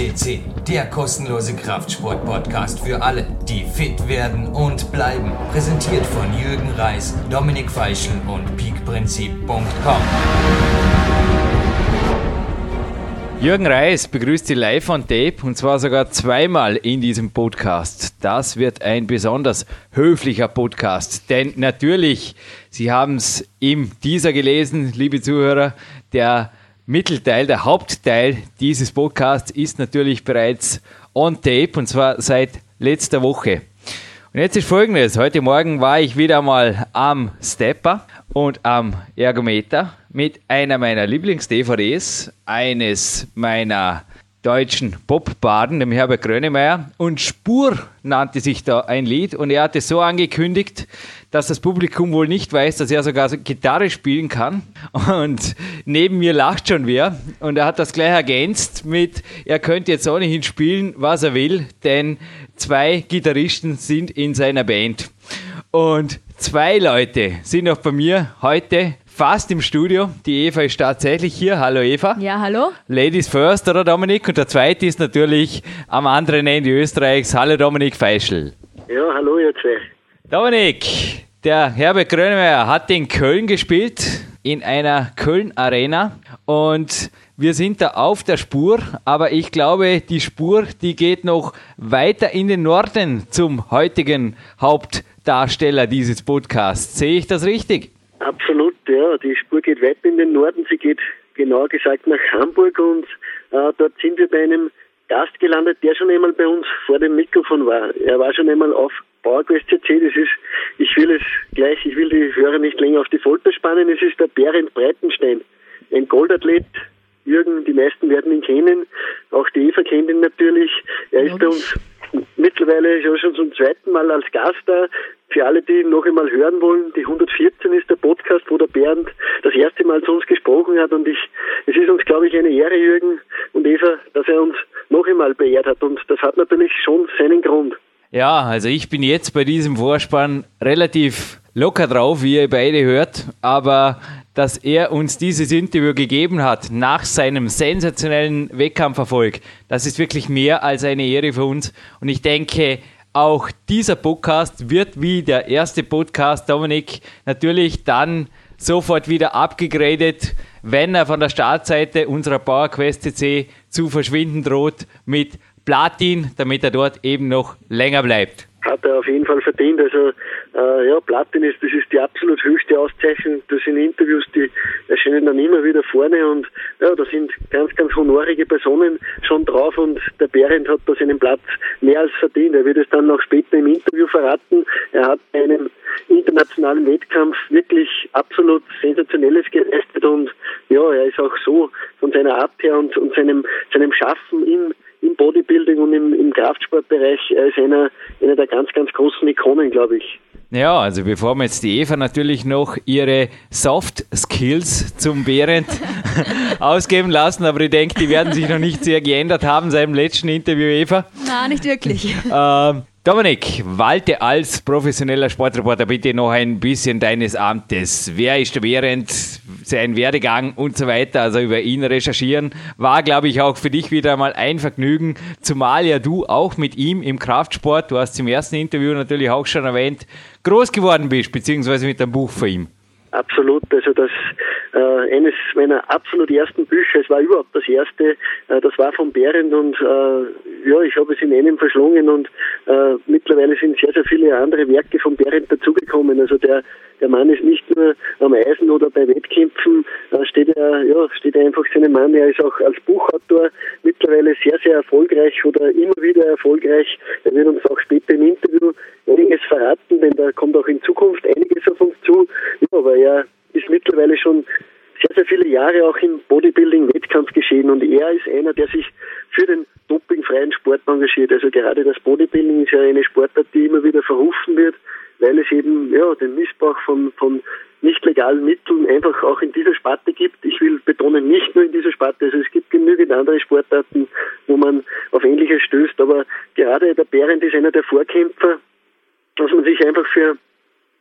FCC, der kostenlose Kraftsport-Podcast für alle, die fit werden und bleiben. Präsentiert von Jürgen Reis, Dominik Feischl und peakprinzip.com. Jürgen Reis begrüßt Sie live on Tape und zwar sogar zweimal in diesem Podcast. Das wird ein besonders höflicher Podcast, denn natürlich, Sie haben es im Teaser gelesen, liebe Zuhörer, der Mittelteil, der Hauptteil dieses Podcasts ist natürlich bereits on tape und zwar seit letzter Woche. Und jetzt ist folgendes. Heute Morgen war ich wieder mal am Stepper und am Ergometer mit einer meiner Lieblings-DVDs, eines meiner deutschen Popbaden, dem Herbert Grönemeyer. Und Spur nannte sich da ein Lied und er hatte so angekündigt, dass das Publikum wohl nicht weiß, dass er sogar Gitarre spielen kann. Und neben mir lacht schon wer. Und er hat das gleich ergänzt mit, er könnte jetzt ohnehin spielen, was er will, denn zwei Gitarristen sind in seiner Band. Und zwei Leute sind auch bei mir heute fast im Studio. Die Eva ist tatsächlich hier. Hallo Eva. Ja, hallo. Ladies first, oder Dominik? Und der zweite ist natürlich am anderen Ende Österreichs. Hallo Dominik Feischl. Ja, hallo ihr zwei. Dominik, der Herbert Grönemeyer hat in Köln gespielt, in einer Köln-Arena. Und wir sind da auf der Spur, aber ich glaube, die Spur, die geht noch weiter in den Norden zum heutigen Hauptdarsteller dieses Podcasts. Sehe ich das richtig? Absolut, ja. Die Spur geht weit in den Norden. Sie geht genauer gesagt nach Hamburg und äh, dort sind wir bei einem Gast gelandet, der schon einmal bei uns vor dem Mikrofon war. Er war schon einmal auf PowerQuest CC. Das ist, ich will es gleich, ich will die Hörer nicht länger auf die Folter spannen. Es ist der Berend Breitenstein, ein Goldathlet. Jürgen, die meisten werden ihn kennen. Auch die Eva kennt ihn natürlich. Er ist bei uns mittlerweile schon zum zweiten Mal als Gast da. Für alle, die noch einmal hören wollen, die 114 ist der Podcast, wo der Bernd das erste Mal zu uns gesprochen hat und ich, es ist uns, glaube ich, eine Ehre, Jürgen und Eva, dass er uns noch einmal beehrt hat und das hat natürlich schon seinen Grund. Ja, also ich bin jetzt bei diesem Vorspann relativ locker drauf, wie ihr beide hört, aber dass er uns dieses Interview gegeben hat nach seinem sensationellen Wettkampferfolg, das ist wirklich mehr als eine Ehre für uns. Und ich denke, auch dieser Podcast wird wie der erste Podcast, Dominik, natürlich dann sofort wieder abgegradet, wenn er von der Startseite unserer PowerQuest CC zu verschwinden droht mit Platin, damit er dort eben noch länger bleibt hat er auf jeden Fall verdient. Also äh, ja, Platin ist, das ist die absolut höchste Auszeichnung. Das sind Interviews, die erscheinen dann immer wieder vorne und ja, da sind ganz, ganz honorige Personen schon drauf und der Behrendt hat da seinen Platz mehr als verdient. Er wird es dann noch später im Interview verraten. Er hat einen internationalen Wettkampf wirklich absolut sensationelles geleistet und ja, er ist auch so von seiner Art her und, und seinem, seinem Schaffen im im Bodybuilding und im, im Kraftsportbereich als einer, einer der ganz, ganz großen Ikonen, glaube ich. Ja, also bevor wir jetzt die Eva natürlich noch ihre Soft Skills zum Behrendt ausgeben lassen, aber ich denke, die werden sich noch nicht sehr geändert haben seit dem letzten Interview, Eva. Nein, nicht wirklich. Ähm, Dominik, walte als professioneller Sportreporter bitte noch ein bisschen deines Amtes. Wer ist der während sein Werdegang und so weiter, also über ihn recherchieren, war, glaube ich, auch für dich wieder mal ein Vergnügen, zumal ja du auch mit ihm im Kraftsport, du hast im ersten Interview natürlich auch schon erwähnt, groß geworden bist, beziehungsweise mit einem Buch von ihm. Absolut, also das äh, eines meiner absolut ersten Bücher, es war überhaupt das erste, äh, das war von Behrendt und äh, ja, ich habe es in einem verschlungen und äh, mittlerweile sind sehr, sehr viele andere Werke von Behrendt dazugekommen. Also der, der Mann ist nicht nur am Eisen oder bei Wettkämpfen, steht er, ja, steht er einfach seinem Mann, er ist auch als Buchautor mittlerweile sehr, sehr erfolgreich oder immer wieder erfolgreich. Er wird uns auch später im Interview einiges verraten, denn da kommt auch in Zukunft einiges auf uns zu. Ja, aber er ist mittlerweile schon sehr, sehr viele Jahre auch im Bodybuilding-Wettkampf geschehen und er ist einer, der sich für den dopingfreien Sport engagiert. Also gerade das Bodybuilding ist ja eine Sportart, die immer wieder verrufen wird, weil es eben ja den Missbrauch von, von nicht legalen Mitteln einfach auch in dieser Sparte gibt. Ich will betonen, nicht nur in dieser Sparte, also es gibt genügend andere Sportarten, wo man auf Ähnliches stößt, aber gerade der Behrendt ist einer der Vorkämpfer, dass man sich einfach für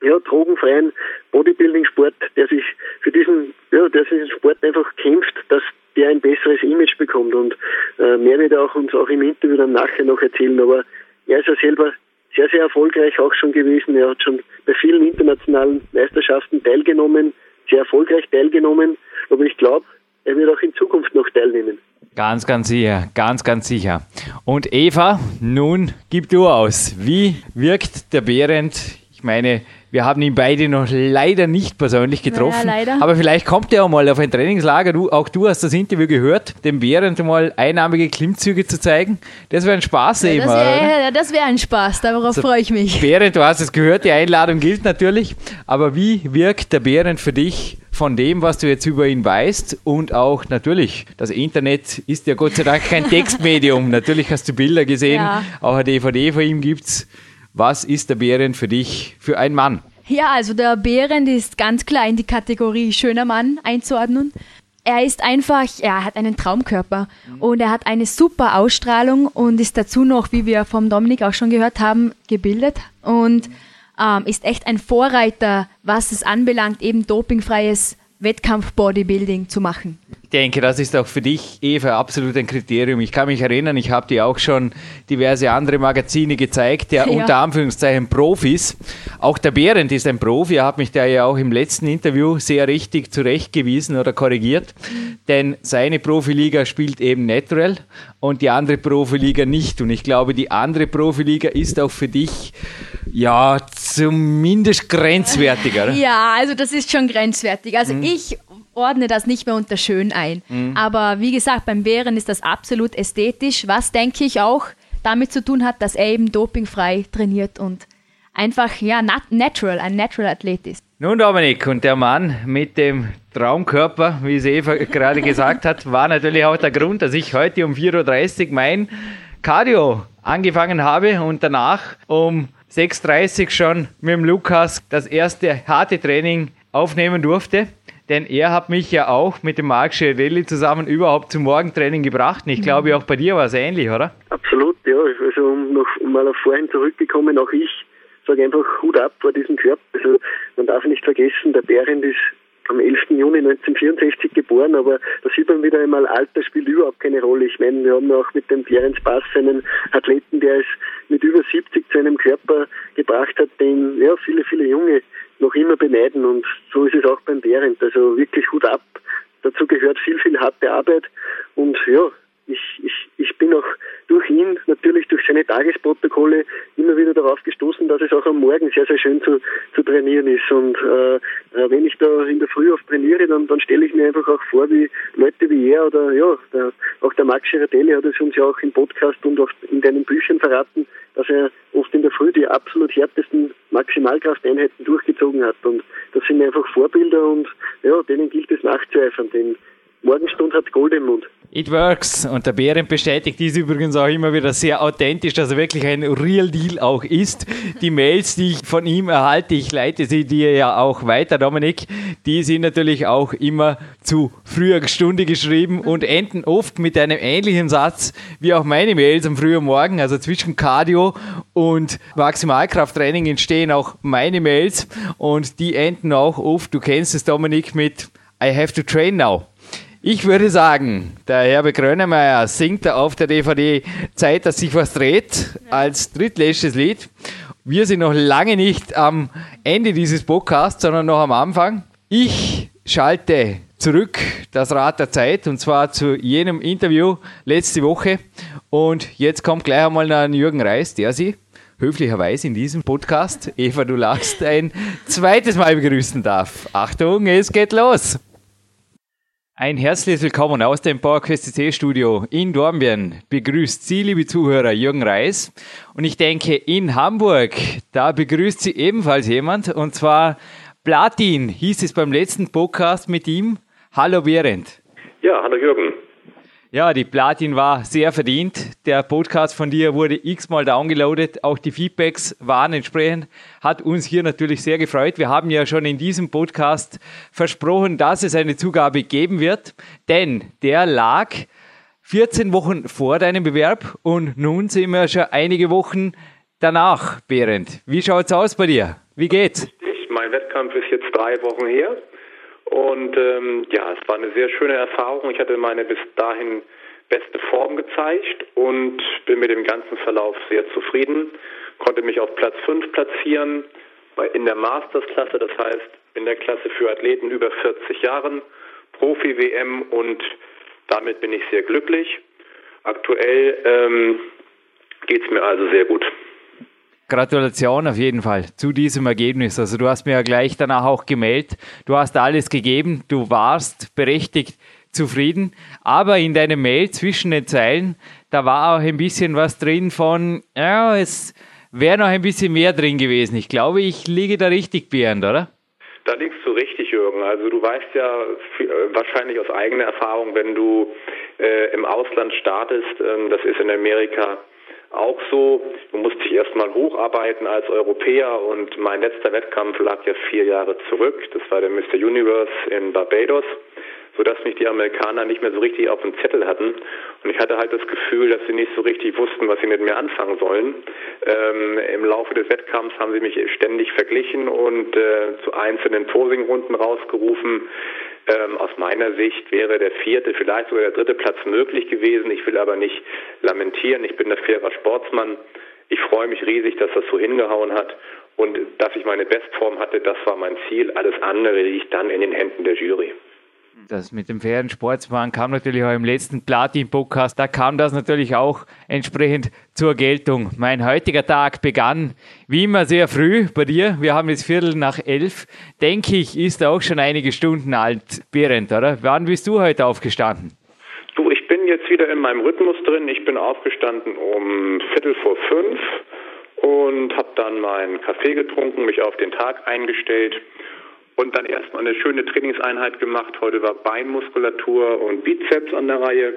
ja, drogenfreien Bodybuilding-Sport, der sich für diesen, ja, der diesen Sport einfach kämpft, dass der ein besseres Image bekommt. Und äh, mehr wird er auch uns auch im Interview dann nachher noch erzählen. Aber er ist ja selber sehr, sehr erfolgreich auch schon gewesen. Er hat schon bei vielen internationalen Meisterschaften teilgenommen, sehr erfolgreich teilgenommen. Aber ich glaube, er wird auch in Zukunft noch teilnehmen. Ganz, ganz sicher, ganz, ganz sicher. Und Eva, nun gib du aus. Wie wirkt der Behrend? Ich meine, wir haben ihn beide noch leider nicht persönlich getroffen. Naja, aber vielleicht kommt er auch mal auf ein Trainingslager. Du, auch du hast das Interview gehört, dem Behrend mal einnahmige Klimmzüge zu zeigen. Das wäre ein Spaß, ja, Das wäre ja, wär ein Spaß, darauf also, freue ich mich. Behrend, du hast es gehört, die Einladung gilt natürlich. Aber wie wirkt der Behrend für dich von dem, was du jetzt über ihn weißt und auch natürlich, das Internet ist ja Gott sei Dank kein Textmedium. natürlich hast du Bilder gesehen, ja. auch eine DVD von ihm gibt es. Was ist der Behrend für dich für ein Mann? Ja, also der Behrend ist ganz klar in die Kategorie schöner Mann einzuordnen. Er ist einfach, er hat einen Traumkörper mhm. und er hat eine super Ausstrahlung und ist dazu noch, wie wir vom Dominik auch schon gehört haben, gebildet und ähm, ist echt ein Vorreiter, was es anbelangt, eben dopingfreies Wettkampf-Bodybuilding zu machen. Ich denke, das ist auch für dich, Eva, absolut ein Kriterium. Ich kann mich erinnern, ich habe dir auch schon diverse andere Magazine gezeigt, der ja. unter Anführungszeichen Profis. Auch der Behrend ist ein Profi. Er hat mich da ja auch im letzten Interview sehr richtig zurechtgewiesen oder korrigiert. Denn seine Profiliga spielt eben Natural und die andere Profiliga nicht. Und ich glaube, die andere Profiliga ist auch für dich ja, zumindest grenzwertiger. Ja, also das ist schon grenzwertig. Also mhm. ich ordne das nicht mehr unter schön ein. Mhm. Aber wie gesagt, beim Bären ist das absolut ästhetisch, was denke ich auch damit zu tun hat, dass er eben dopingfrei trainiert und einfach ja natural, ein natural Athlet ist. Nun Dominik, und der Mann mit dem Traumkörper, wie es Eva gerade gesagt hat, war natürlich auch der Grund, dass ich heute um 4.30 Uhr mein Cardio angefangen habe und danach um 6.30 schon mit dem Lukas das erste harte Training aufnehmen durfte. Denn er hat mich ja auch mit dem Marc Scherelli zusammen überhaupt zum Morgentraining gebracht. Und ich glaube, auch bei dir war es ähnlich, oder? Absolut, ja. Also um noch mal auf vorhin zurückgekommen, auch ich sage einfach Hut ab vor diesem Körper. Also man darf nicht vergessen, der Berend ist am 11. Juni 1964 geboren, aber da sieht man wieder einmal, Alter spielt überhaupt keine Rolle. Ich meine, wir haben auch mit dem Clarence Bass einen Athleten, der es mit über 70 zu einem Körper gebracht hat, den ja viele, viele Junge noch immer beneiden und so ist es auch beim Behrendt. Also wirklich Hut ab. Dazu gehört viel, viel harte Arbeit und ja, ich, ich, ich bin auch durch ihn, natürlich durch seine Tagesprotokolle, immer wieder darauf gestoßen, dass es auch am Morgen sehr, sehr schön zu, zu trainieren ist. Und äh, äh wenn ich da in der Früh oft trainiere, dann, dann stelle ich mir einfach auch vor, wie Leute wie er oder ja, der, auch der Max Girardelli hat es uns ja auch im Podcast und auch in deinen Büchern verraten, dass er oft in der Früh die absolut härtesten Maximalkrafteinheiten durchgezogen hat. Und das sind einfach Vorbilder und ja, denen gilt es nachzueifern, denn Morgenstund hat Gold im Mund. It works. Und der Bären bestätigt dies übrigens auch immer wieder sehr authentisch, dass er wirklich ein Real Deal auch ist. Die Mails, die ich von ihm erhalte, ich leite sie dir ja auch weiter, Dominik, die sind natürlich auch immer zu früher Stunde geschrieben und enden oft mit einem ähnlichen Satz wie auch meine Mails am frühen Morgen. Also zwischen Cardio und Maximalkrafttraining entstehen auch meine Mails und die enden auch oft, du kennst es, Dominik, mit I have to train now. Ich würde sagen, der Herbert Grönemeyer singt auf der DVD Zeit, dass sich was dreht, als drittletztes Lied. Wir sind noch lange nicht am Ende dieses Podcasts, sondern noch am Anfang. Ich schalte zurück das Rad der Zeit und zwar zu jenem Interview letzte Woche. Und jetzt kommt gleich einmal ein Jürgen Reis, der Sie höflicherweise in diesem Podcast, Eva, du lachst, ein zweites Mal begrüßen darf. Achtung, es geht los! Ein herzliches Willkommen aus dem PowerQuest CC Studio in Dornbirn. Begrüßt Sie, liebe Zuhörer, Jürgen Reis. Und ich denke, in Hamburg, da begrüßt Sie ebenfalls jemand. Und zwar Platin hieß es beim letzten Podcast mit ihm. Hallo Behrend. Ja, hallo Jürgen. Ja, die Platin war sehr verdient. Der Podcast von dir wurde x-mal downgeloadet. Auch die Feedbacks waren entsprechend. Hat uns hier natürlich sehr gefreut. Wir haben ja schon in diesem Podcast versprochen, dass es eine Zugabe geben wird. Denn der lag 14 Wochen vor deinem Bewerb und nun sind wir schon einige Wochen danach, Behrend. Wie schaut's aus bei dir? Wie geht's? drei Wochen her. Und ähm, ja, es war eine sehr schöne Erfahrung. Ich hatte meine bis dahin beste Form gezeigt und bin mit dem ganzen Verlauf sehr zufrieden. Konnte mich auf Platz 5 platzieren in der Masters-Klasse, das heißt in der Klasse für Athleten über 40 Jahren, Profi-WM und damit bin ich sehr glücklich. Aktuell ähm, geht es mir also sehr gut. Gratulation auf jeden Fall zu diesem Ergebnis. Also du hast mir ja gleich danach auch gemeldet, du hast alles gegeben, du warst berechtigt zufrieden, aber in deinem Mail zwischen den Zeilen, da war auch ein bisschen was drin von, ja, es wäre noch ein bisschen mehr drin gewesen. Ich glaube, ich liege da richtig, Bernd, oder? Da liegst du richtig, Jürgen. Also du weißt ja äh, wahrscheinlich aus eigener Erfahrung, wenn du äh, im Ausland startest, äh, das ist in Amerika auch so. Du musst dich erstmal hocharbeiten als Europäer und mein letzter Wettkampf lag ja vier Jahre zurück. Das war der Mr. Universe in Barbados, sodass mich die Amerikaner nicht mehr so richtig auf dem Zettel hatten. Und ich hatte halt das Gefühl, dass sie nicht so richtig wussten, was sie mit mir anfangen sollen. Ähm, Im Laufe des Wettkampfs haben sie mich ständig verglichen und äh, zu einzelnen Posingrunden rausgerufen. Ähm, aus meiner Sicht wäre der vierte, vielleicht sogar der dritte Platz möglich gewesen. Ich will aber nicht lamentieren. Ich bin ein fairer Sportsmann. Ich freue mich riesig, dass das so hingehauen hat und dass ich meine Bestform hatte. Das war mein Ziel. Alles andere liegt dann in den Händen der Jury. Das mit dem fairen Sportsmann kam natürlich auch im letzten Platin-Podcast. Da kam das natürlich auch entsprechend zur Geltung. Mein heutiger Tag begann wie immer sehr früh bei dir. Wir haben jetzt Viertel nach elf. Denke ich, ist auch schon einige Stunden alt, Berend, oder? Wann bist du heute aufgestanden? Du, ich bin jetzt wieder in meinem Rhythmus drin. Ich bin aufgestanden um Viertel vor fünf und habe dann meinen Kaffee getrunken, mich auf den Tag eingestellt und dann erstmal eine schöne Trainingseinheit gemacht. Heute war Beinmuskulatur und Bizeps an der Reihe.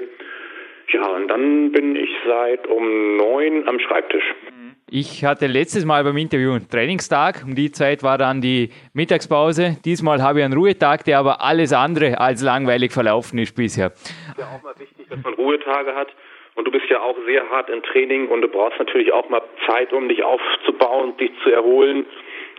Ja, und dann bin ich seit um neun am Schreibtisch. Ich hatte letztes Mal beim Interview einen Trainingstag. Um die Zeit war dann die Mittagspause. Diesmal habe ich einen Ruhetag, der aber alles andere als langweilig verlaufen ist bisher. Ja, auch mal wichtig, dass man Ruhetage hat. Und du bist ja auch sehr hart im Training und du brauchst natürlich auch mal Zeit, um dich aufzubauen, dich zu erholen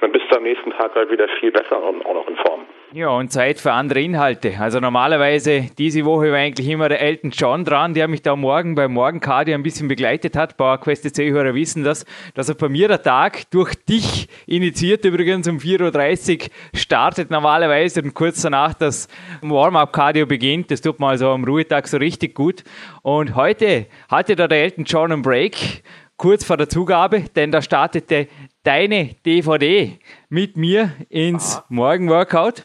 dann bist du am nächsten Tag halt wieder viel besser und auch noch in Form. Ja, und Zeit für andere Inhalte. Also normalerweise diese Woche war eigentlich immer der Elton John dran, der mich da morgen beim Morgencardio ein bisschen begleitet hat. PowerQuest C-Hörer wissen das, dass er bei mir der Tag durch dich initiiert, übrigens um 4.30 Uhr startet normalerweise und kurz danach das Warm-Up-Cardio beginnt. Das tut man also am Ruhetag so richtig gut. Und heute hatte da der Elton John einen Break kurz vor der Zugabe, denn da startete deine DVD mit mir ins Aha. Morgenworkout.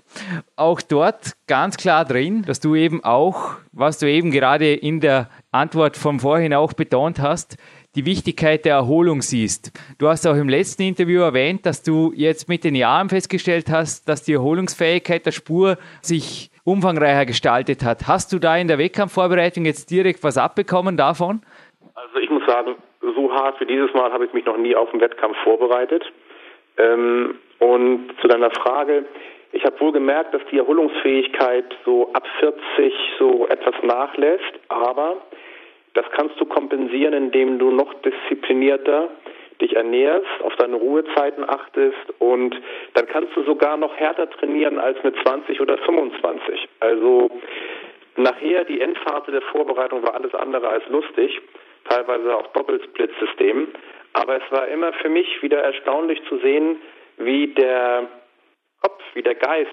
Auch dort ganz klar drin, dass du eben auch, was du eben gerade in der Antwort vom vorhin auch betont hast, die Wichtigkeit der Erholung siehst. Du hast auch im letzten Interview erwähnt, dass du jetzt mit den Jahren festgestellt hast, dass die Erholungsfähigkeit der Spur sich umfangreicher gestaltet hat. Hast du da in der Wettkampfvorbereitung jetzt direkt was abbekommen davon? Also ich muss sagen, so hart wie dieses Mal habe ich mich noch nie auf einen Wettkampf vorbereitet. Ähm, und zu deiner Frage, ich habe wohl gemerkt, dass die Erholungsfähigkeit so ab 40 so etwas nachlässt, aber das kannst du kompensieren, indem du noch disziplinierter dich ernährst, auf deine Ruhezeiten achtest und dann kannst du sogar noch härter trainieren als mit 20 oder 25. Also nachher die Endphase der Vorbereitung war alles andere als lustig teilweise auch Doppelsplitsystemen. Aber es war immer für mich wieder erstaunlich zu sehen, wie der Kopf, wie der Geist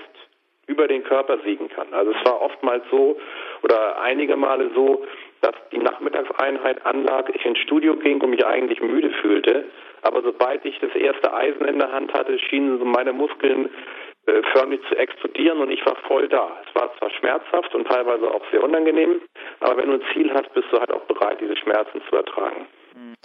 über den Körper siegen kann. Also es war oftmals so oder einige Male so, dass die Nachmittagseinheit anlag, ich ins Studio ging und mich eigentlich müde fühlte. Aber sobald ich das erste Eisen in der Hand hatte, schienen meine Muskeln förmlich zu explodieren und ich war voll da. Es war zwar schmerzhaft und teilweise auch sehr unangenehm, aber wenn du ein Ziel hast, bist du halt auch bereit, diese Schmerzen zu ertragen.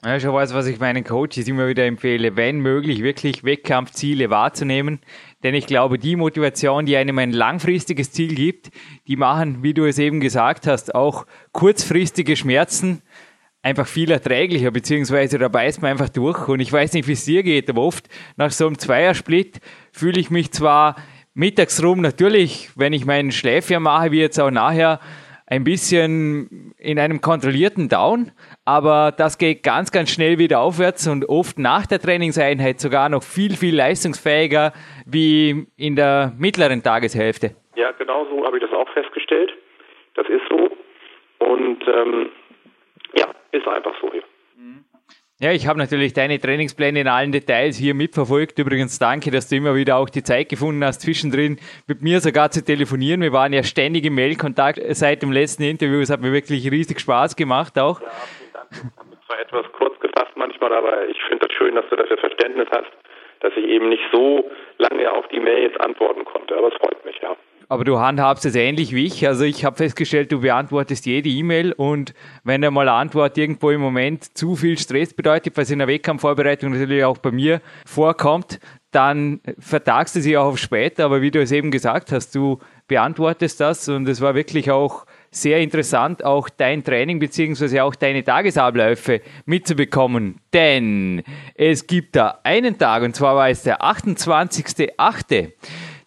Ja, schon weiß, was ich meinen Coaches immer wieder empfehle, wenn möglich wirklich Wettkampfziele wahrzunehmen. Denn ich glaube, die Motivation, die einem ein langfristiges Ziel gibt, die machen, wie du es eben gesagt hast, auch kurzfristige Schmerzen einfach viel erträglicher, beziehungsweise da beißt man einfach durch. Und ich weiß nicht, wie es dir geht, aber oft nach so einem Zweiersplit fühle ich mich zwar mittags rum natürlich, wenn ich meinen Schläfchen mache, wie jetzt auch nachher, ein bisschen in einem kontrollierten Down, aber das geht ganz, ganz schnell wieder aufwärts und oft nach der Trainingseinheit sogar noch viel, viel leistungsfähiger wie in der mittleren Tageshälfte. Ja, genau so habe ich das auch festgestellt. Das ist so. Und ähm, ja, ist einfach so hier. Ja, ich habe natürlich deine Trainingspläne in allen Details hier mitverfolgt. Übrigens danke, dass du immer wieder auch die Zeit gefunden hast, zwischendrin mit mir sogar zu telefonieren. Wir waren ja ständig im Mailkontakt seit dem letzten Interview. Es hat mir wirklich riesig Spaß gemacht auch. Ja, vielen Dank. Ich habe zwar etwas kurz gefasst manchmal, aber ich finde das schön, dass du dafür Verständnis hast, dass ich eben nicht so lange auf die Mail jetzt antworten konnte. Aber es freut mich, ja. Aber du handhabst es ähnlich wie ich. Also ich habe festgestellt, du beantwortest jede E-Mail und wenn er mal eine Antwort irgendwo im Moment zu viel Stress bedeutet, was in der Wettkampfvorbereitung natürlich auch bei mir vorkommt, dann vertagst du sie auch auf später. Aber wie du es eben gesagt hast, du beantwortest das und es war wirklich auch sehr interessant, auch dein Training beziehungsweise auch deine Tagesabläufe mitzubekommen. Denn es gibt da einen Tag und zwar war es der 28.8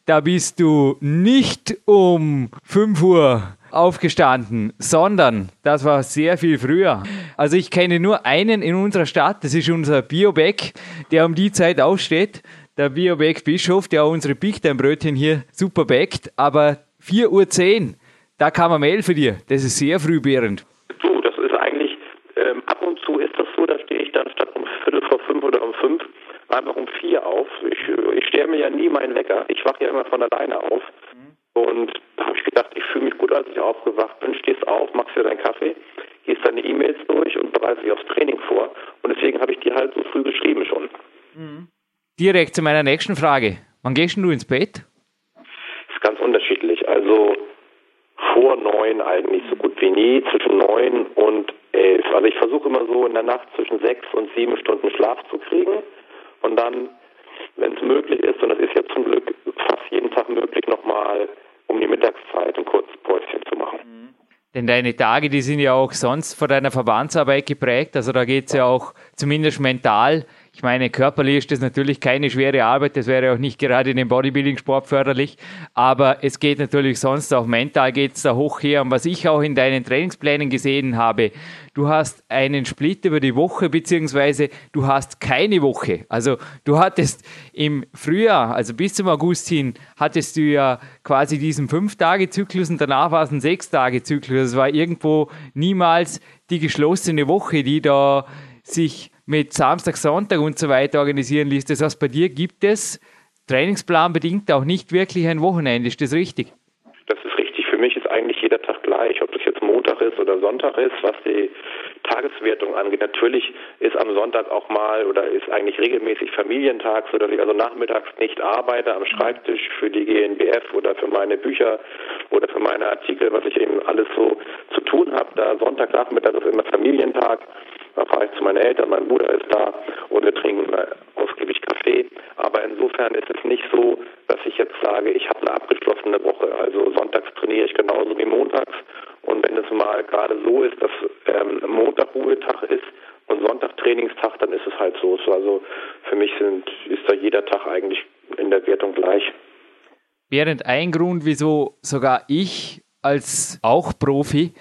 da bist du nicht um 5 Uhr aufgestanden, sondern das war sehr viel früher. Also ich kenne nur einen in unserer Stadt, das ist unser Biobeck, der um die Zeit aufsteht. Der Biobeck Bischof, der unsere Big Brötchen hier super backt, aber 4.10 Uhr, da kam eine Mail für dir. Das ist sehr früh, Behrend. Du, das ist eigentlich, ähm, ab und zu ist das so, da stehe ich dann statt um Viertel vor fünf oder um fünf einfach um vier auf. Ich, ich stelle mir ja nie meinen Wecker. Ich wache ja immer von alleine auf. Mhm. Und da habe ich gedacht, ich fühle mich gut, als ich aufgewacht bin. Stehst auf, machst dir deinen Kaffee, gehst deine E-Mails durch und bereitest dich aufs Training vor. Und deswegen habe ich dir halt so früh geschrieben schon. Mhm. Direkt zu meiner nächsten Frage. Wann gehst du ins Bett? Ist ganz unterschiedlich. Also vor neun eigentlich so gut wie nie, zwischen neun und elf. Also ich versuche immer so in der Nacht zwischen sechs und sieben Stunden Schlaf zu kriegen und dann, wenn es möglich ist, und das ist ja zum Glück fast jeden Tag möglich, nochmal um die Mittagszeit ein kurzes Päuschen zu machen. Denn deine Tage, die sind ja auch sonst von deiner Verbandsarbeit geprägt. Also da geht es ja auch zumindest mental ich meine, körperlich ist das natürlich keine schwere Arbeit, das wäre auch nicht gerade in dem Bodybuilding-Sport förderlich, aber es geht natürlich sonst auch mental geht es da hoch her. Und was ich auch in deinen Trainingsplänen gesehen habe, du hast einen Split über die Woche, beziehungsweise du hast keine Woche. Also du hattest im Frühjahr, also bis zum August hin, hattest du ja quasi diesen Fünf-Tage-Zyklus und danach war es ein Sechs-Tage-Zyklus. Es war irgendwo niemals die geschlossene Woche, die da sich mit Samstag, Sonntag und so weiter organisieren ließ. Das heißt, bei dir gibt es trainingsplanbedingt auch nicht wirklich ein Wochenende. Ist das richtig? Das ist richtig. Für mich ist eigentlich jeder Tag gleich, ob das jetzt ist oder Sonntag ist, was die Tageswertung angeht. Natürlich ist am Sonntag auch mal oder ist eigentlich regelmäßig Familientag, sodass ich also nachmittags nicht arbeite am Schreibtisch für die GNBF oder für meine Bücher oder für meine Artikel, was ich eben alles so zu tun habe. Da Sonntagnachmittag ist immer Familientag. Da fahre ich zu meinen Eltern, mein Bruder ist da und wir trinken ausgiebig Kaffee. Aber insofern ist es nicht so, dass ich jetzt sage, ich habe eine abgeschlossene Woche. Also sonntags trainiere ich genauso wie montags. Und wenn es mal gerade so ist, dass ähm, Montag Ruhetag ist und Sonntag Trainingstag, dann ist es halt so. Also für mich sind, ist da jeder Tag eigentlich in der Wertung gleich. Während ein Grund, wieso sogar ich als auch Profi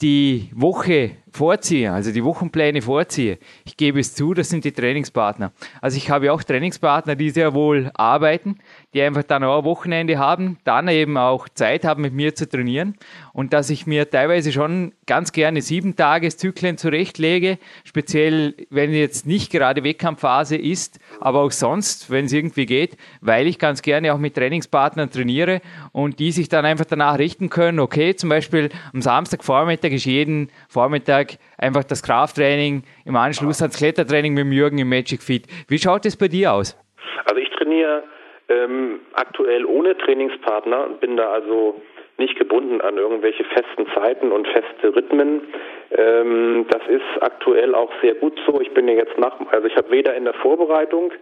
die Woche vorziehe, also die Wochenpläne vorziehe, ich gebe es zu, das sind die Trainingspartner. Also ich habe auch Trainingspartner, die sehr wohl arbeiten, die einfach dann auch Wochenende haben, dann eben auch Zeit haben, mit mir zu trainieren. Und dass ich mir teilweise schon ganz gerne sieben Tageszyklen zurechtlege, speziell wenn jetzt nicht gerade Wettkampfphase ist, aber auch sonst, wenn es irgendwie geht, weil ich ganz gerne auch mit Trainingspartnern trainiere und die sich dann einfach danach richten können, okay, zum Beispiel am Samstagvormittag ist jeden Vormittag einfach das Krafttraining, im Anschluss ans Klettertraining mit dem Jürgen im Magic Fit. Wie schaut es bei dir aus? Also ich trainiere ähm, aktuell ohne Trainingspartner, bin da also nicht gebunden an irgendwelche festen Zeiten und feste Rhythmen. Ähm, das ist aktuell auch sehr gut so. Ich bin ja jetzt nach, also ich habe weder in der Vorbereitung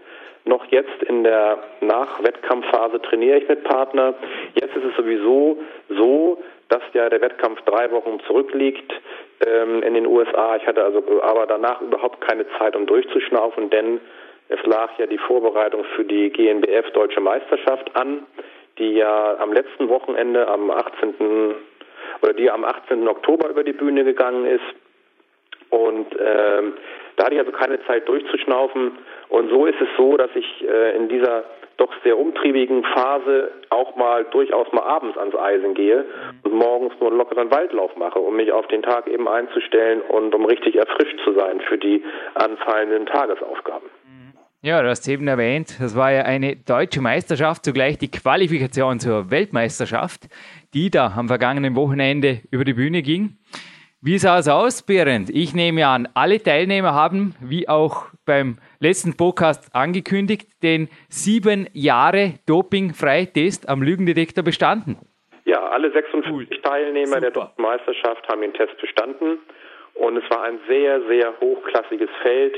noch jetzt in der Nach-Wettkampfphase trainiere ich mit Partner. Jetzt ist es sowieso so, dass ja der Wettkampf drei Wochen zurückliegt ähm, in den USA. Ich hatte also aber danach überhaupt keine Zeit, um durchzuschnaufen, denn es lag ja die Vorbereitung für die GNBF Deutsche Meisterschaft an, die ja am letzten Wochenende, am 18. oder die am 18. Oktober über die Bühne gegangen ist. Und ähm, da hatte ich also keine Zeit durchzuschnaufen. Und so ist es so, dass ich äh, in dieser doch sehr umtriebigen Phase auch mal durchaus mal abends ans Eisen gehe und morgens nur einen lockeren Waldlauf mache, um mich auf den Tag eben einzustellen und um richtig erfrischt zu sein für die anfallenden Tagesaufgaben. Ja, du hast eben erwähnt, das war ja eine deutsche Meisterschaft, zugleich die Qualifikation zur Weltmeisterschaft, die da am vergangenen Wochenende über die Bühne ging. Wie sah es aus, Berend? Ich nehme an, alle Teilnehmer haben, wie auch beim letzten Podcast angekündigt, den sieben Jahre Dopingfreitest am Lügendetektor bestanden. Ja, alle 56 cool. Teilnehmer Super. der deutschen Meisterschaft haben den Test bestanden und es war ein sehr, sehr hochklassiges Feld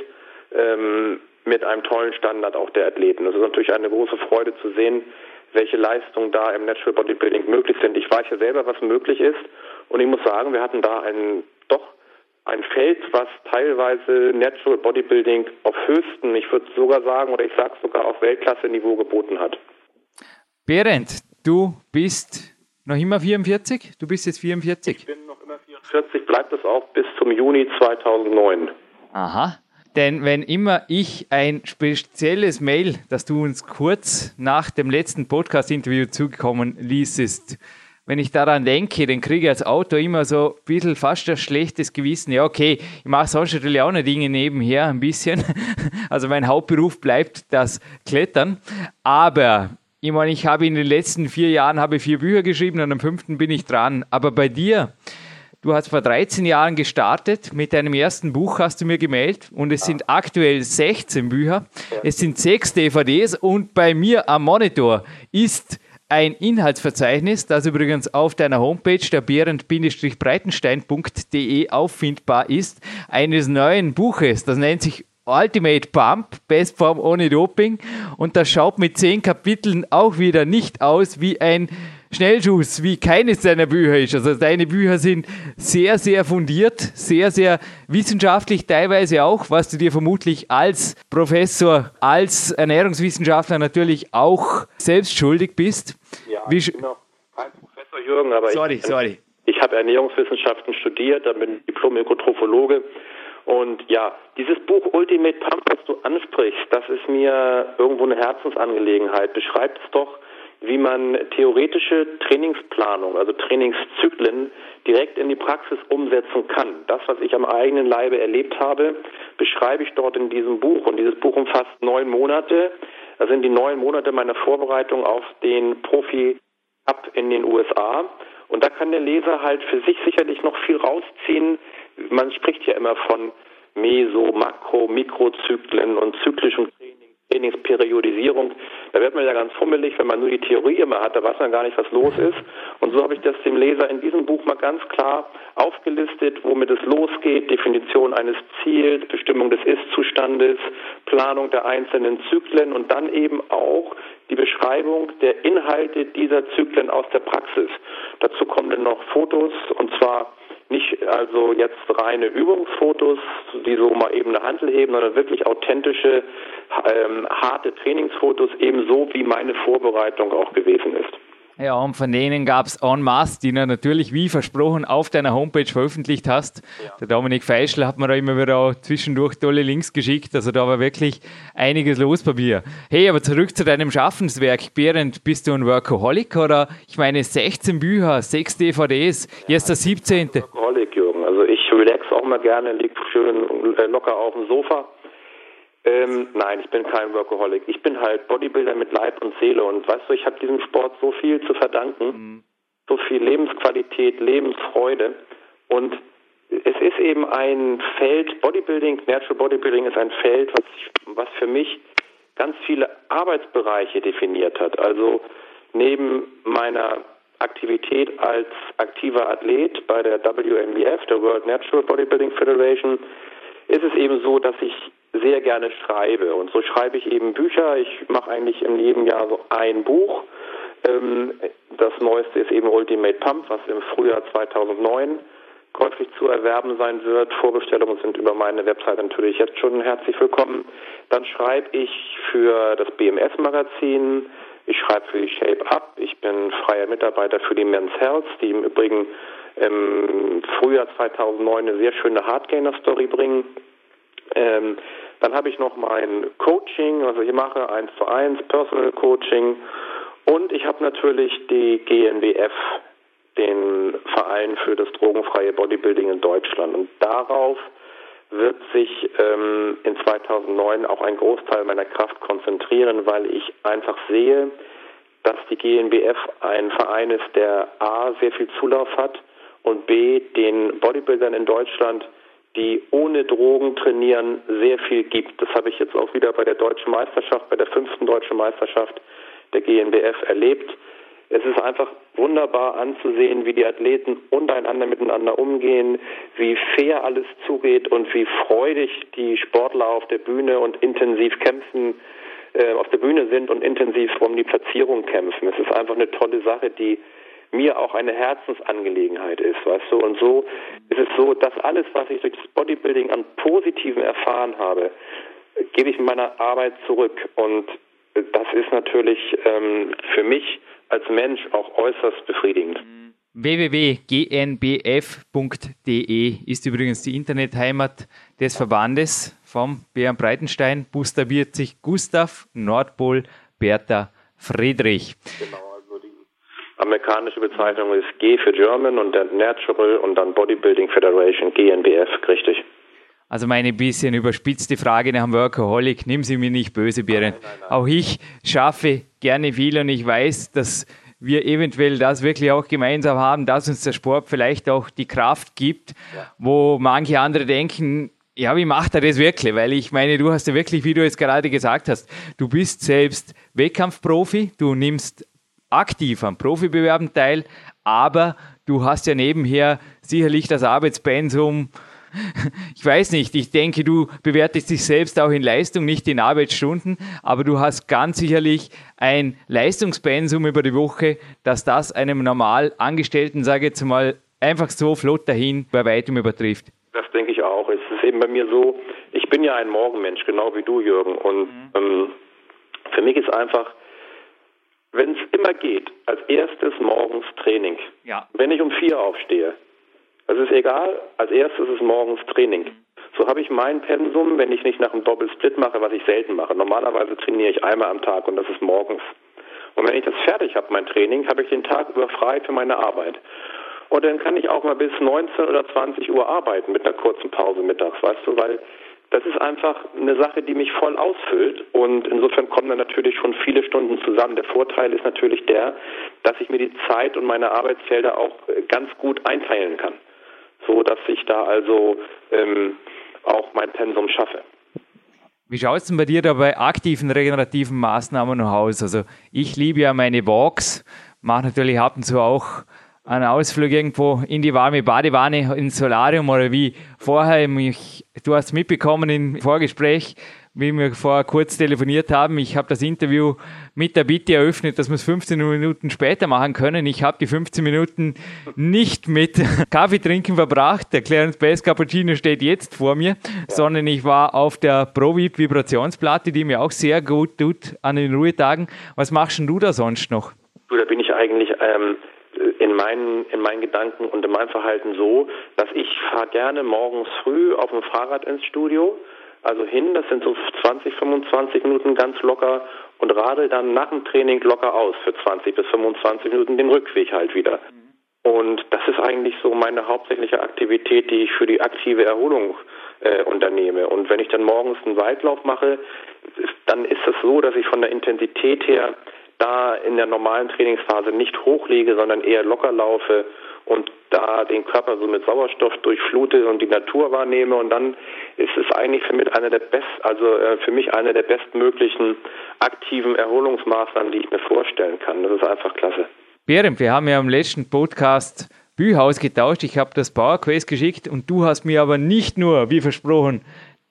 ähm, mit einem tollen Standard auch der Athleten. Es ist natürlich eine große Freude zu sehen, welche Leistungen da im Natural Bodybuilding möglich sind. Ich weiß ja selber, was möglich ist und ich muss sagen, wir hatten da ein doch ein Feld, was teilweise Natural Bodybuilding auf höchsten, ich würde sogar sagen, oder ich sage sogar auf Weltklasse-Niveau geboten hat. Berend, du bist noch immer 44? Du bist jetzt 44? Ich bin noch immer 44, bleibt es auch bis zum Juni 2009. Aha. Denn wenn immer ich ein spezielles Mail, das du uns kurz nach dem letzten Podcast-Interview zugekommen ließest, wenn ich daran denke, dann kriege ich als Autor immer so ein bisschen fast ein schlechtes Gewissen. Ja, okay, ich mache sonst natürlich auch noch Dinge nebenher ein bisschen. Also mein Hauptberuf bleibt das Klettern. Aber ich meine, ich habe in den letzten vier Jahren habe vier Bücher geschrieben und am fünften bin ich dran. Aber bei dir, du hast vor 13 Jahren gestartet, mit deinem ersten Buch hast du mir gemeldet und es sind aktuell 16 Bücher. Es sind sechs DVDs und bei mir am Monitor ist ein Inhaltsverzeichnis, das übrigens auf deiner Homepage der behrend-breitenstein.de auffindbar ist, eines neuen Buches. Das nennt sich Ultimate Pump, Bestform ohne Doping. Und das schaut mit zehn Kapiteln auch wieder nicht aus wie ein Schnellschuss, wie keines deiner Bücher ist. Also deine Bücher sind sehr, sehr fundiert, sehr, sehr wissenschaftlich teilweise auch, was du dir vermutlich als Professor, als Ernährungswissenschaftler natürlich auch selbst schuldig bist. Ja, wie kein Professor Jürgen, aber sorry, ich, sorry. ich habe Ernährungswissenschaften studiert, dann bin Diplom-Ökotrophologe und ja, dieses Buch Ultimate Pump, was du ansprichst, das ist mir irgendwo eine Herzensangelegenheit. Beschreibt es doch, wie man theoretische Trainingsplanung, also Trainingszyklen direkt in die Praxis umsetzen kann. Das, was ich am eigenen Leibe erlebt habe, beschreibe ich dort in diesem Buch. Und dieses Buch umfasst neun Monate. Das sind die neun Monate meiner Vorbereitung auf den Profi-Cup in den USA. Und da kann der Leser halt für sich sicherlich noch viel rausziehen. Man spricht ja immer von Meso, Makro, Mikrozyklen und zyklischem. Trainingsperiodisierung. Da wird man ja ganz fummelig, wenn man nur die Theorie immer hat, da weiß man gar nicht, was los ist. Und so habe ich das dem Leser in diesem Buch mal ganz klar aufgelistet, womit es losgeht, Definition eines Ziels, Bestimmung des Ist-Zustandes, Planung der einzelnen Zyklen und dann eben auch die Beschreibung der Inhalte dieser Zyklen aus der Praxis. Dazu kommen dann noch Fotos und zwar nicht also jetzt reine Übungsfotos, die so mal eben eine Handel heben, sondern wirklich authentische, ähm, harte Trainingsfotos, ebenso wie meine Vorbereitung auch gewesen ist. Ja, und von denen gab es en masse, die du natürlich wie versprochen auf deiner Homepage veröffentlicht hast. Ja. Der Dominik Feischl hat mir da immer wieder auch zwischendurch tolle Links geschickt. Also da war wirklich einiges los bei mir. Hey, aber zurück zu deinem Schaffenswerk. Berend, bist du ein Workaholic oder ich meine 16 Bücher, 6 DVDs, jetzt der 17. Workaholic, Jürgen. Also ich relax auch mal gerne, lieg schön äh, locker auf dem Sofa ähm, nein, ich bin kein Workaholic. Ich bin halt Bodybuilder mit Leib und Seele und weißt du, ich habe diesem Sport so viel zu verdanken, mhm. so viel Lebensqualität, Lebensfreude und es ist eben ein Feld, Bodybuilding, Natural Bodybuilding ist ein Feld, was, was für mich ganz viele Arbeitsbereiche definiert hat. Also neben meiner Aktivität als aktiver Athlet bei der WNBF, der World Natural Bodybuilding Federation, ist es eben so, dass ich sehr gerne schreibe. Und so schreibe ich eben Bücher. Ich mache eigentlich in jedem Jahr so ein Buch. Ähm, das neueste ist eben Ultimate Pump, was im Frühjahr 2009 käuflich zu erwerben sein wird. Vorbestellungen sind über meine Website natürlich jetzt schon herzlich willkommen. Dann schreibe ich für das BMS-Magazin. Ich schreibe für die Shape Up. Ich bin freier Mitarbeiter für die Men's Health, die im Übrigen im Frühjahr 2009 eine sehr schöne Hardgainer-Story bringen. Ähm, dann habe ich noch mein Coaching, also ich mache eins zu eins Personal Coaching und ich habe natürlich die GNBF, den Verein für das drogenfreie Bodybuilding in Deutschland. Und darauf wird sich ähm, in 2009 auch ein Großteil meiner Kraft konzentrieren, weil ich einfach sehe, dass die GNBF ein Verein ist, der A sehr viel Zulauf hat und B den Bodybuildern in Deutschland, die ohne Drogen trainieren, sehr viel gibt. Das habe ich jetzt auch wieder bei der deutschen Meisterschaft, bei der fünften deutschen Meisterschaft der GNBF erlebt. Es ist einfach wunderbar anzusehen, wie die Athleten untereinander miteinander umgehen, wie fair alles zugeht und wie freudig die Sportler auf der Bühne und intensiv kämpfen, äh, auf der Bühne sind und intensiv um die Platzierung kämpfen. Es ist einfach eine tolle Sache, die mir auch eine Herzensangelegenheit ist, weißt du. Und so ist es so, dass alles, was ich durch das Bodybuilding an Positiven erfahren habe, gebe ich in meiner Arbeit zurück. Und das ist natürlich ähm, für mich als Mensch auch äußerst befriedigend. www.gnbf.de ist übrigens die Internetheimat des Verbandes vom Bären Breitenstein. Buchstabiert sich Gustav Nordpol Bertha Friedrich. Genau, amerikanische Bezeichnung ist G für German und dann Natural und dann Bodybuilding Federation, GNBF, richtig. Also meine bisschen überspitzte Frage nach dem Workaholic, nimm sie mir nicht böse, Bären. Auch ich schaffe gerne viel und ich weiß, dass wir eventuell das wirklich auch gemeinsam haben, dass uns der Sport vielleicht auch die Kraft gibt, ja. wo manche andere denken, ja, wie macht er das wirklich? Weil ich meine, du hast ja wirklich, wie du es gerade gesagt hast, du bist selbst Wettkampfprofi, du nimmst aktiv am Profibewerben teil, aber du hast ja nebenher sicherlich das Arbeitspensum ich weiß nicht, ich denke, du bewertest dich selbst auch in Leistung, nicht in Arbeitsstunden, aber du hast ganz sicherlich ein Leistungspensum über die Woche, dass das einem normal Angestellten, sage ich jetzt mal, einfach so flott dahin bei weitem übertrifft. Das denke ich auch. Es ist eben bei mir so, ich bin ja ein Morgenmensch, genau wie du, Jürgen. Und mhm. ähm, für mich ist einfach, wenn es immer geht, als erstes morgens Training. Ja. Wenn ich um vier aufstehe, das ist egal. Als erstes ist morgens Training. So habe ich mein Pensum, wenn ich nicht nach einem Doppelsplit mache, was ich selten mache. Normalerweise trainiere ich einmal am Tag und das ist morgens. Und wenn ich das fertig habe, mein Training, habe ich den Tag über frei für meine Arbeit. Und dann kann ich auch mal bis 19 oder 20 Uhr arbeiten mit einer kurzen Pause mittags, weißt du, weil das ist einfach eine Sache, die mich voll ausfüllt und insofern kommen dann natürlich schon viele Stunden zusammen. Der Vorteil ist natürlich der, dass ich mir die Zeit und meine Arbeitsfelder auch ganz gut einteilen kann so dass ich da also ähm, auch mein Pensum schaffe. Wie schaut es denn bei dir da bei aktiven regenerativen Maßnahmen aus? Also ich liebe ja meine Walks, mache natürlich ab und zu auch einen Ausflug irgendwo in die warme Badewanne, ins Solarium oder wie vorher. Mich, du hast mitbekommen im Vorgespräch, wie wir vorher kurz telefoniert haben. Ich habe das Interview mit der Bitte eröffnet, dass wir es 15 Minuten später machen können. Ich habe die 15 Minuten nicht mit Kaffee trinken verbracht. Der Clarence Bass Cappuccino steht jetzt vor mir, sondern ich war auf der ProVip Vibrationsplatte, die mir auch sehr gut tut an den Ruhetagen. Was machst denn du da sonst noch? Du, da bin ich eigentlich ähm, in meinen, in meinen Gedanken und in meinem Verhalten so, dass ich fahre gerne morgens früh auf dem Fahrrad ins Studio also hin, das sind so 20, 25 Minuten ganz locker und radel dann nach dem Training locker aus für 20 bis 25 Minuten den Rückweg halt wieder. Und das ist eigentlich so meine hauptsächliche Aktivität, die ich für die aktive Erholung äh, unternehme. Und wenn ich dann morgens einen Waldlauf mache, dann ist es so, dass ich von der Intensität her da in der normalen Trainingsphase nicht hochlege, sondern eher locker laufe und da den Körper so mit Sauerstoff durchflute und die Natur wahrnehme und dann ist es eigentlich für mich eine der best, also äh, für mich eine der bestmöglichen aktiven Erholungsmaßnahmen, die ich mir vorstellen kann. Das ist einfach klasse. Berend, wir haben ja im letzten Podcast Bücher ausgetauscht. Ich habe das Power Quest geschickt und du hast mir aber nicht nur, wie versprochen,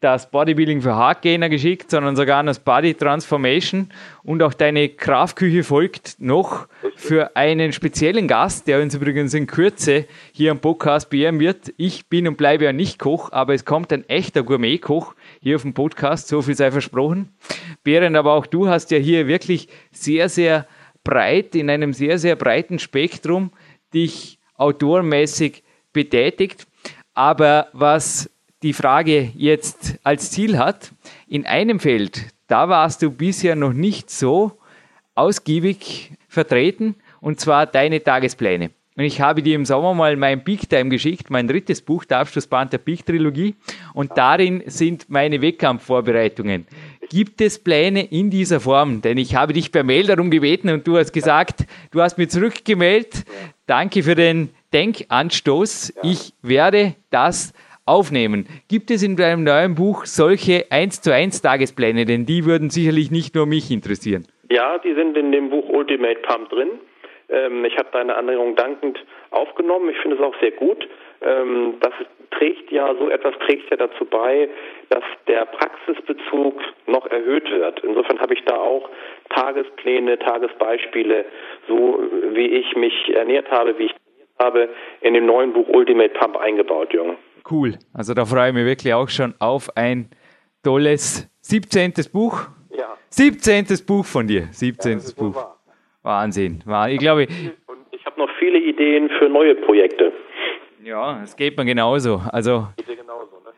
das Bodybuilding für Hardgainer geschickt, sondern sogar das Body Transformation und auch deine Kraftküche folgt noch für einen speziellen Gast, der uns übrigens in Kürze hier am Podcast beehren wird. Ich bin und bleibe ja nicht Koch, aber es kommt ein echter Gourmet-Koch hier auf dem Podcast, so viel sei versprochen. Berend, aber auch du hast ja hier wirklich sehr, sehr breit, in einem sehr, sehr breiten Spektrum dich autorenmäßig betätigt. Aber was die Frage jetzt als Ziel hat, in einem Feld, da warst du bisher noch nicht so ausgiebig vertreten, und zwar deine Tagespläne. Und ich habe dir im Sommer mal mein Peak Time geschickt, mein drittes Buch, der Abschlussband der Peak Trilogie. Und darin sind meine Wettkampfvorbereitungen. Gibt es Pläne in dieser Form? Denn ich habe dich per Mail darum gebeten und du hast gesagt, du hast mir zurückgemeldet. Danke für den Denkanstoß. Ich werde das aufnehmen. Gibt es in deinem neuen Buch solche 1 zu 1 Tagespläne? Denn die würden sicherlich nicht nur mich interessieren. Ja, die sind in dem Buch Ultimate Pump drin. Ähm, ich habe deine Anregung dankend aufgenommen. Ich finde es auch sehr gut. Ähm, das trägt ja, so etwas trägt ja dazu bei, dass der Praxisbezug noch erhöht wird. Insofern habe ich da auch Tagespläne, Tagesbeispiele, so wie ich mich ernährt habe, wie ich habe, in dem neuen Buch Ultimate Pump eingebaut, Jürgen. Cool. Also da freue ich mich wirklich auch schon auf ein tolles 17. Buch. Ja. 17. Buch von dir. 17. Ja, Buch. Wahr. Wahnsinn. Ich glaube. Und ich habe noch viele Ideen für neue Projekte. Ja, es geht mir genauso. Also. genauso, ne?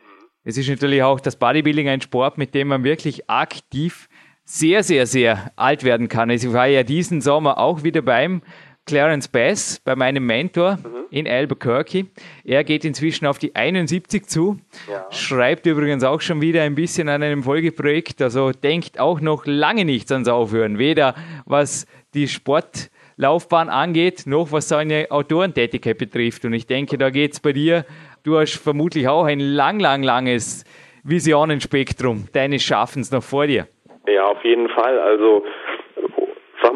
Es ist natürlich auch das Bodybuilding ein Sport, mit dem man wirklich aktiv sehr, sehr, sehr alt werden kann. Also ich war ja diesen Sommer auch wieder beim Clarence Bass, bei meinem Mentor mhm. in Albuquerque. Er geht inzwischen auf die 71 zu, ja. schreibt übrigens auch schon wieder ein bisschen an einem Folgeprojekt, also denkt auch noch lange nichts ans Aufhören, weder was die Sportlaufbahn angeht, noch was seine Autorentätigkeit betrifft. Und ich denke, da geht es bei dir, du hast vermutlich auch ein lang, lang, langes Visionenspektrum deines Schaffens noch vor dir. Ja, auf jeden Fall. Also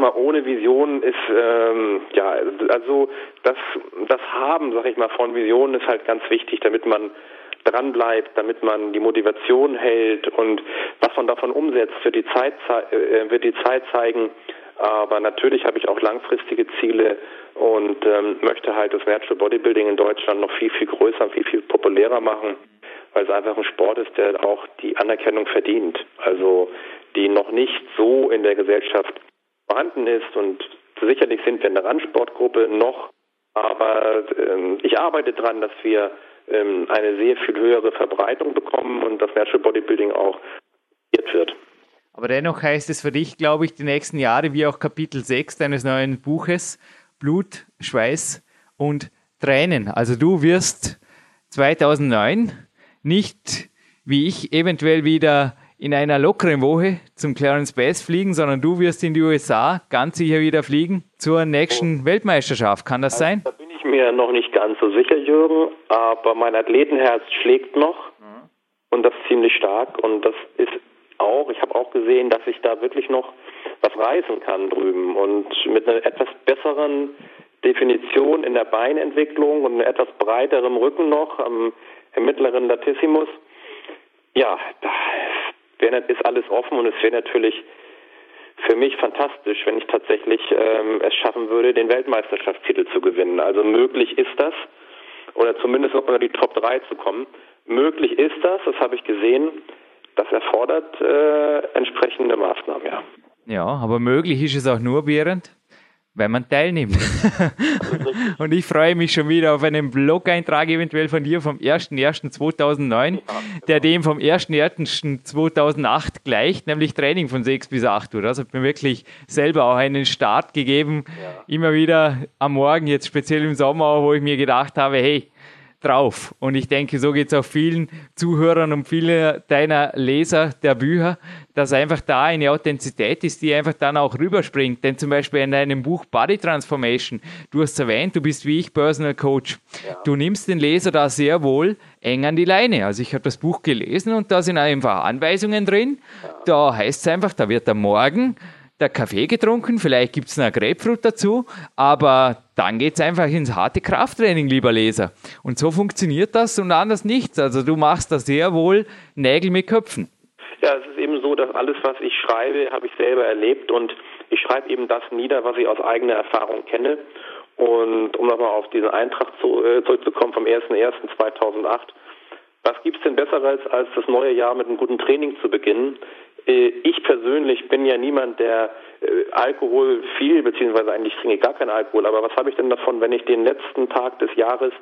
mal, ohne Vision ist ähm, ja also das das Haben, sag ich mal, von Visionen ist halt ganz wichtig, damit man dran bleibt, damit man die Motivation hält und was man davon umsetzt, wird die Zeit äh, wird die Zeit zeigen, aber natürlich habe ich auch langfristige Ziele und ähm, möchte halt das Natural Bodybuilding in Deutschland noch viel, viel größer, viel, viel populärer machen, weil es einfach ein Sport ist, der auch die Anerkennung verdient. Also die noch nicht so in der Gesellschaft vorhanden ist und sicherlich sind wir in der Randsportgruppe noch, aber ähm, ich arbeite daran, dass wir ähm, eine sehr viel höhere Verbreitung bekommen und das Natural Bodybuilding auch wird. Aber dennoch heißt es für dich, glaube ich, die nächsten Jahre, wie auch Kapitel 6 deines neuen Buches, Blut, Schweiß und Tränen. Also du wirst 2009 nicht, wie ich, eventuell wieder in einer lockeren Woche zum Clarence Bass fliegen, sondern du wirst in die USA ganz sicher wieder fliegen zur nächsten oh. Weltmeisterschaft. Kann das also, sein? Da bin ich mir noch nicht ganz so sicher, Jürgen, aber mein Athletenherz schlägt noch mhm. und das ziemlich stark und das ist auch, ich habe auch gesehen, dass ich da wirklich noch was reißen kann drüben und mit einer etwas besseren Definition in der Beinentwicklung und einem etwas breiterem Rücken noch am, im mittleren Latissimus. Ja, da wär, ist alles offen und es wäre natürlich für mich fantastisch, wenn ich tatsächlich ähm, es schaffen würde, den Weltmeisterschaftstitel zu gewinnen. Also möglich ist das, oder zumindest unter die Top 3 zu kommen. Möglich ist das, das habe ich gesehen das erfordert äh, entsprechende Maßnahmen, ja. Ja, aber möglich ist es auch nur, Behrend, wenn man teilnimmt. und ich freue mich schon wieder auf einen Blog-Eintrag eventuell von dir vom 01.01.2009, ja, der dem vom 1.01.2008 gleicht, nämlich Training von 6 bis 8 Uhr. Das hat mir wirklich selber auch einen Start gegeben. Ja. Immer wieder am Morgen, jetzt speziell im Sommer, wo ich mir gedacht habe, hey, drauf. Und ich denke, so geht es auch vielen Zuhörern und vielen deiner Leser der Bücher, dass einfach da eine Authentizität ist, die einfach dann auch rüberspringt. Denn zum Beispiel in deinem Buch Body Transformation, du hast erwähnt, du bist wie ich Personal Coach. Ja. Du nimmst den Leser da sehr wohl eng an die Leine. Also ich habe das Buch gelesen und da sind einfach Anweisungen drin. Da heißt es einfach, da wird am Morgen der Kaffee getrunken, vielleicht gibt es eine Grapefruit dazu, aber dann geht es einfach ins harte Krafttraining, lieber Leser. Und so funktioniert das und anders nichts. Also du machst da sehr wohl Nägel mit Köpfen. Ja, es ist eben so, dass alles, was ich schreibe, habe ich selber erlebt und ich schreibe eben das nieder, was ich aus eigener Erfahrung kenne. Und um nochmal auf diesen Eintrag zu, äh, zurückzukommen vom 01.01.2008, was gibt es denn Besseres, als das neue Jahr mit einem guten Training zu beginnen? Äh, ich persönlich bin ja niemand, der äh, Alkohol viel, beziehungsweise eigentlich trinke ich gar keinen Alkohol. Aber was habe ich denn davon, wenn ich den letzten Tag des Jahres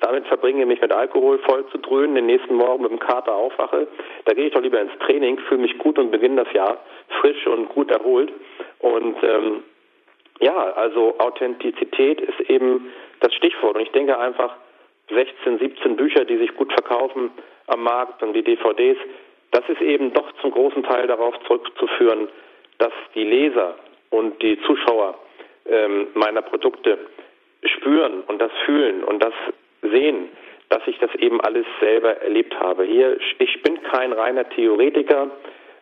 damit verbringe, mich mit Alkohol voll zu dröhnen, den nächsten Morgen mit dem Kater aufwache? Da gehe ich doch lieber ins Training, fühle mich gut und beginne das Jahr frisch und gut erholt. Und ähm, ja, also Authentizität ist eben das Stichwort. Und ich denke einfach, 16, 17 Bücher, die sich gut verkaufen am Markt und die DVDs, das ist eben doch zum großen Teil darauf zurückzuführen, dass die Leser und die Zuschauer ähm, meiner Produkte spüren und das fühlen und das sehen, dass ich das eben alles selber erlebt habe. Hier, ich bin kein reiner Theoretiker.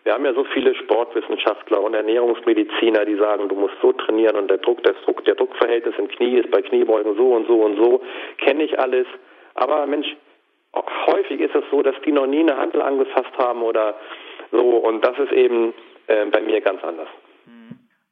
Wir haben ja so viele Sportwissenschaftler und Ernährungsmediziner, die sagen, du musst so trainieren und der Druck, das Druck, der Druckverhältnis im Knie ist bei Kniebeugen so und so und so. Kenne ich alles. Aber Mensch, häufig ist es so, dass die noch nie eine Handel angefasst haben oder so und das ist eben äh, bei mir ganz anders.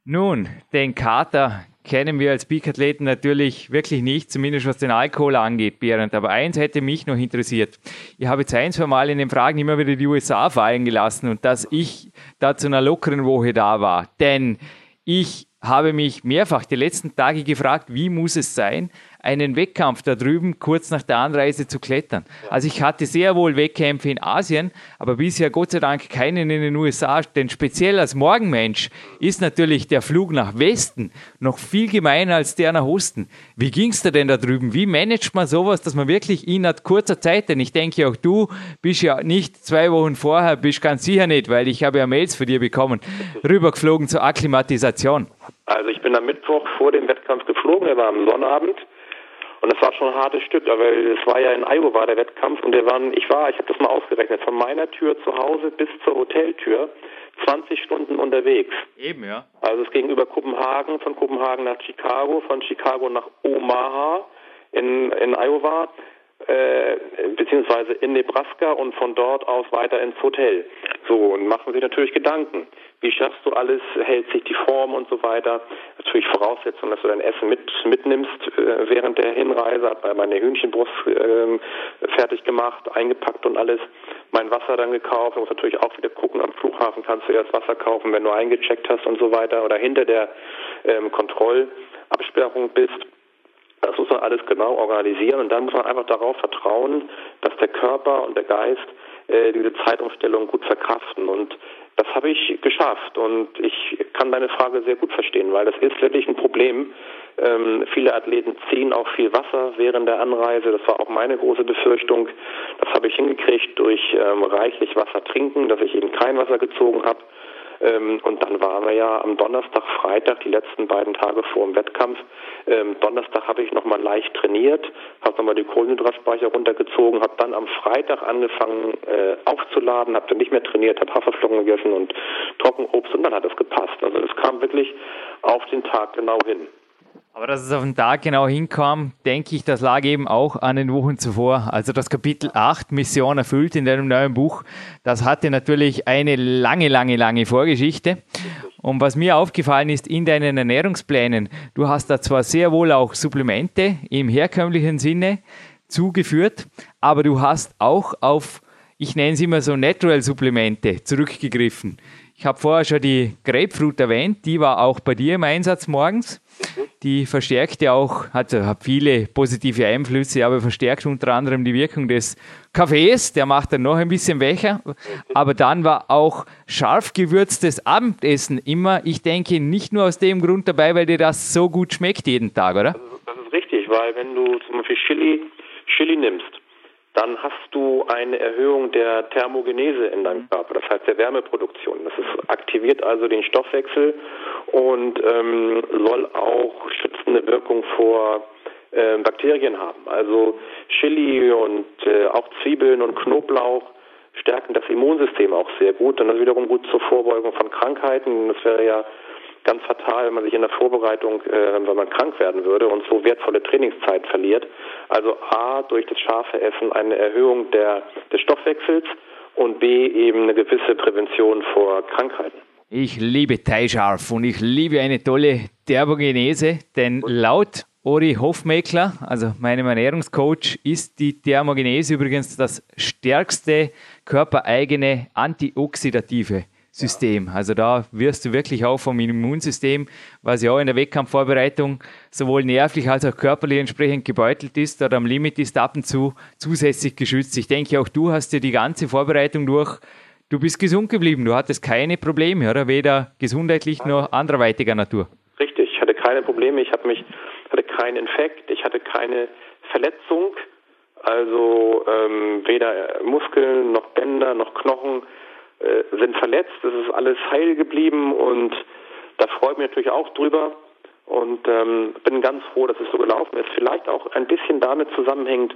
Nun, den Kater kennen wir als Peak-Athleten natürlich wirklich nicht, zumindest was den Alkohol angeht, Berend. Aber eins hätte mich noch interessiert. Ich habe jetzt ein, zwei Mal in den Fragen immer wieder die USA fallen gelassen und dass ich da zu einer lockeren Woche da war. Denn ich habe mich mehrfach die letzten Tage gefragt, wie muss es sein, einen Wettkampf da drüben kurz nach der Anreise zu klettern. Also ich hatte sehr wohl Wettkämpfe in Asien, aber bisher Gott sei Dank keinen in den USA. Denn speziell als Morgenmensch ist natürlich der Flug nach Westen noch viel gemeiner als der nach Osten. Wie ging es dir denn da drüben? Wie managt man sowas, dass man wirklich in kurzer Zeit, denn ich denke auch du bist ja nicht zwei Wochen vorher, bist ganz sicher nicht, weil ich habe ja Mails von dir bekommen, rübergeflogen zur Akklimatisation. Also ich bin am Mittwoch vor dem Wettkampf geflogen, er war am Sonnabend und das war schon ein hartes Stück, weil es war ja in Iowa der Wettkampf und der waren, ich war, ich habe das mal ausgerechnet, von meiner Tür zu Hause bis zur Hoteltür 20 Stunden unterwegs. Eben, ja. Also es ging über Kopenhagen, von Kopenhagen nach Chicago, von Chicago nach Omaha in, in Iowa, äh, beziehungsweise in Nebraska und von dort aus weiter ins Hotel. So, und machen sich natürlich Gedanken. Wie schaffst du alles? Hält sich die Form und so weiter? Natürlich Voraussetzung, dass du dein Essen mit, mitnimmst äh, während der Hinreise. Hab bei meine Hühnchenbrust äh, fertig gemacht, eingepackt und alles. Mein Wasser dann gekauft. Du musst natürlich auch wieder gucken, am Flughafen kannst du erst Wasser kaufen, wenn du eingecheckt hast und so weiter oder hinter der ähm, Kontrollabsperrung bist. Das muss man alles genau organisieren und dann muss man einfach darauf vertrauen, dass der Körper und der Geist äh, diese Zeitumstellung gut verkraften. Und das habe ich geschafft und ich kann deine Frage sehr gut verstehen, weil das ist wirklich ein Problem. Ähm, viele Athleten ziehen auch viel Wasser während der Anreise. Das war auch meine große Befürchtung. Das habe ich hingekriegt durch ähm, reichlich Wasser trinken, dass ich eben kein Wasser gezogen habe. Ähm, und dann waren wir ja am Donnerstag, Freitag, die letzten beiden Tage vor dem Wettkampf. Ähm, Donnerstag habe ich nochmal leicht trainiert, habe nochmal die Kohlenhydratspeicher runtergezogen, habe dann am Freitag angefangen äh, aufzuladen, habe dann nicht mehr trainiert, habe Haferflocken gegessen und Trockenobst und dann hat es gepasst. Also es kam wirklich auf den Tag genau hin. Aber dass es auf den Tag genau hinkam, denke ich, das lag eben auch an den Wochen zuvor. Also das Kapitel 8, Mission erfüllt in deinem neuen Buch, das hatte natürlich eine lange, lange, lange Vorgeschichte. Und was mir aufgefallen ist in deinen Ernährungsplänen, du hast da zwar sehr wohl auch Supplemente im herkömmlichen Sinne zugeführt, aber du hast auch auf, ich nenne es immer so Natural-Supplemente zurückgegriffen. Ich habe vorher schon die Grapefruit erwähnt, die war auch bei dir im Einsatz morgens. Die verstärkt ja auch, hat, hat viele positive Einflüsse, aber verstärkt unter anderem die Wirkung des Kaffees, der macht dann noch ein bisschen wächer. Aber dann war auch scharf gewürztes Abendessen immer, ich denke, nicht nur aus dem Grund dabei, weil dir das so gut schmeckt jeden Tag, oder? Das ist richtig, weil wenn du zum Beispiel Chili, Chili nimmst, dann hast du eine Erhöhung der Thermogenese in deinem Körper, das heißt der Wärmeproduktion. Das ist, aktiviert also den Stoffwechsel und ähm, soll auch schützende Wirkung vor äh, Bakterien haben. Also Chili und äh, auch Zwiebeln und Knoblauch stärken das Immunsystem auch sehr gut und das wiederum gut zur Vorbeugung von Krankheiten. Das wäre ja ganz fatal, wenn man sich in der Vorbereitung, äh, wenn man krank werden würde und so wertvolle Trainingszeit verliert. Also A, durch das scharfe Essen eine Erhöhung der, des Stoffwechsels und B, eben eine gewisse Prävention vor Krankheiten. Ich liebe Thai-Scharf und ich liebe eine tolle Thermogenese, denn laut Ori Hofmeckler, also meinem Ernährungscoach, ist die Thermogenese übrigens das stärkste körpereigene antioxidative System. Also da wirst du wirklich auch vom Immunsystem, was ja auch in der Wettkampfvorbereitung sowohl nervlich als auch körperlich entsprechend gebeutelt ist oder am Limit ist, ab und zu zusätzlich geschützt. Ich denke, auch du hast dir die ganze Vorbereitung durch, du bist gesund geblieben, du hattest keine Probleme, oder? Weder gesundheitlich noch anderweitiger Natur. Richtig, ich hatte keine Probleme, ich hatte mich, hatte keinen Infekt, ich hatte keine Verletzung, also ähm, weder Muskeln noch Bänder noch Knochen äh, sind verletzt. Es ist alles heil geblieben und da freut mich natürlich auch drüber und ähm, bin ganz froh, dass es so gelaufen ist. Vielleicht auch ein bisschen damit zusammenhängt,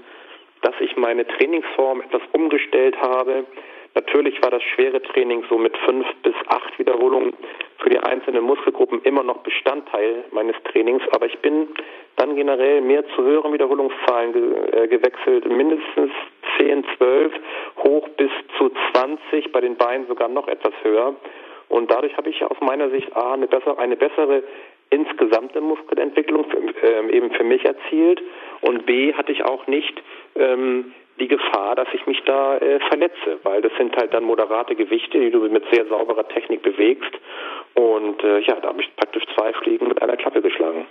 dass ich meine Trainingsform etwas umgestellt habe. Natürlich war das schwere Training so mit fünf bis acht Wiederholungen für die einzelnen Muskelgruppen immer noch Bestandteil meines Trainings, aber ich bin dann generell mehr zu höheren Wiederholungszahlen ge äh, gewechselt, mindestens 10, 12, hoch bis zu 20, bei den Beinen sogar noch etwas höher. Und dadurch habe ich aus meiner Sicht A, eine bessere, eine bessere insgesamte Muskelentwicklung für, äh, eben für mich erzielt und B hatte ich auch nicht ähm, die Gefahr, dass ich mich da äh, verletze, weil das sind halt dann moderate Gewichte, die du mit sehr sauberer Technik bewegst. Und äh, ja, da habe ich praktisch zwei Fliegen mit einer Klappe geschlagen.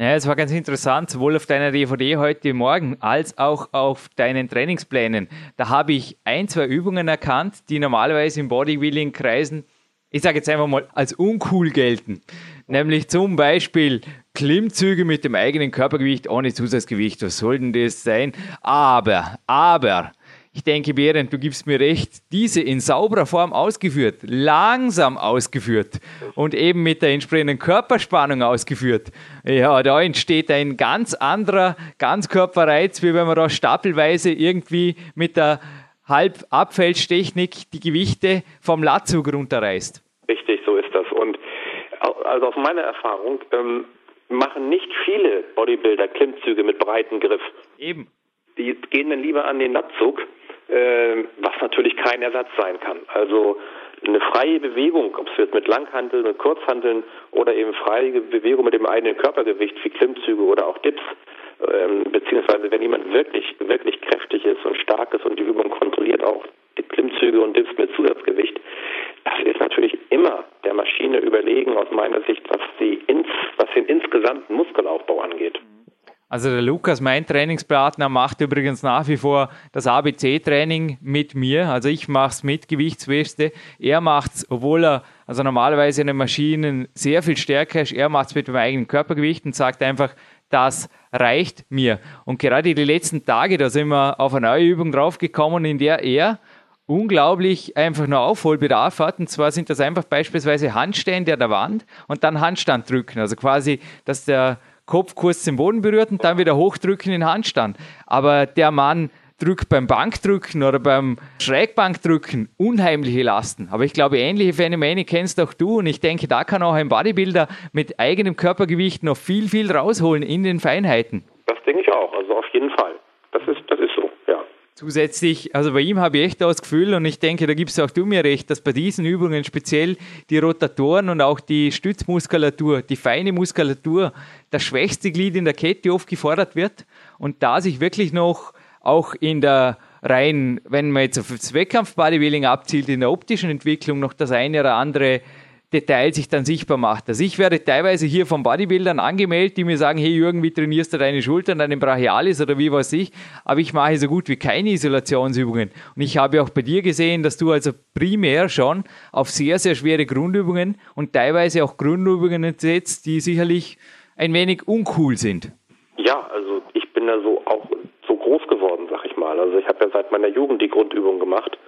Ja, es war ganz interessant, sowohl auf deiner DVD heute Morgen als auch auf deinen Trainingsplänen. Da habe ich ein, zwei Übungen erkannt, die normalerweise im Bodybuilding-Kreisen, ich sage jetzt einfach mal, als uncool gelten. Nämlich zum Beispiel Klimmzüge mit dem eigenen Körpergewicht ohne Zusatzgewicht. Was soll denn das sein? Aber, aber, ich denke, Berend, du gibst mir recht, diese in sauberer Form ausgeführt, langsam ausgeführt und eben mit der entsprechenden Körperspannung ausgeführt, ja, da entsteht ein ganz anderer Ganzkörperreiz, wie wenn man da stapelweise irgendwie mit der Halbabfälschtechnik die Gewichte vom Latzug runterreißt. Richtig, so ist das. Und also aus meiner Erfahrung ähm, machen nicht viele Bodybuilder Klimmzüge mit breiten Griff. Eben. Die gehen dann lieber an den Latzug, äh, was natürlich kein Ersatz sein kann. Also eine freie Bewegung, ob es jetzt mit Langhanteln und Kurzhanteln oder eben freie Bewegung mit dem eigenen Körpergewicht wie Klimmzüge oder auch Dips, ähm, beziehungsweise wenn jemand wirklich, wirklich kräftig ist und stark ist und die Übung kontrolliert auch die Klimmzüge und Dips mit Zusatzgewicht, das ist natürlich immer der Maschine überlegen aus meiner Sicht, was, die ins, was den insgesamten Muskelaufbau angeht. Also der Lukas, mein Trainingspartner, macht übrigens nach wie vor das ABC-Training mit mir. Also ich mache es mit Gewichtsweste. Er macht es, obwohl er also normalerweise eine Maschine sehr viel stärker ist, er macht es mit dem eigenen Körpergewicht und sagt einfach, das reicht mir. Und gerade die letzten Tage, da sind wir auf eine neue Übung draufgekommen, in der er unglaublich einfach nur Aufholbedarf hat. Und zwar sind das einfach beispielsweise Handstände an der Wand und dann Handstand drücken. Also quasi, dass der Kopf kurz den Boden berührt und dann wieder hochdrücken in Handstand. Aber der Mann drückt beim Bankdrücken oder beim Schrägbankdrücken unheimliche Lasten. Aber ich glaube, ähnliche Phänomene kennst auch du und ich denke, da kann auch ein Bodybuilder mit eigenem Körpergewicht noch viel, viel rausholen in den Feinheiten. Das denke ich auch, also auf jeden Fall. Das ist, das ist so, ja. Zusätzlich, also bei ihm habe ich echt das Gefühl und ich denke, da gibst auch du mir recht, dass bei diesen Übungen speziell die Rotatoren und auch die Stützmuskulatur, die feine Muskulatur, das schwächste Glied in der Kette oft gefordert wird und da sich wirklich noch auch in der rein, wenn man jetzt auf das Wettkampf-Bodybuilding abzielt, in der optischen Entwicklung noch das eine oder andere Detail sich dann sichtbar macht. Also ich werde teilweise hier von Bodybuildern angemeldet, die mir sagen, hey Jürgen, wie trainierst du deine Schultern, deinen Brachialis oder wie weiß ich, aber ich mache so gut wie keine Isolationsübungen. Und ich habe auch bei dir gesehen, dass du also primär schon auf sehr, sehr schwere Grundübungen und teilweise auch Grundübungen setzt, die sicherlich ein wenig uncool sind. Ja, also ich bin da so auch so groß geworden, sag ich mal. Also ich habe ja seit meiner Jugend die Grundübung gemacht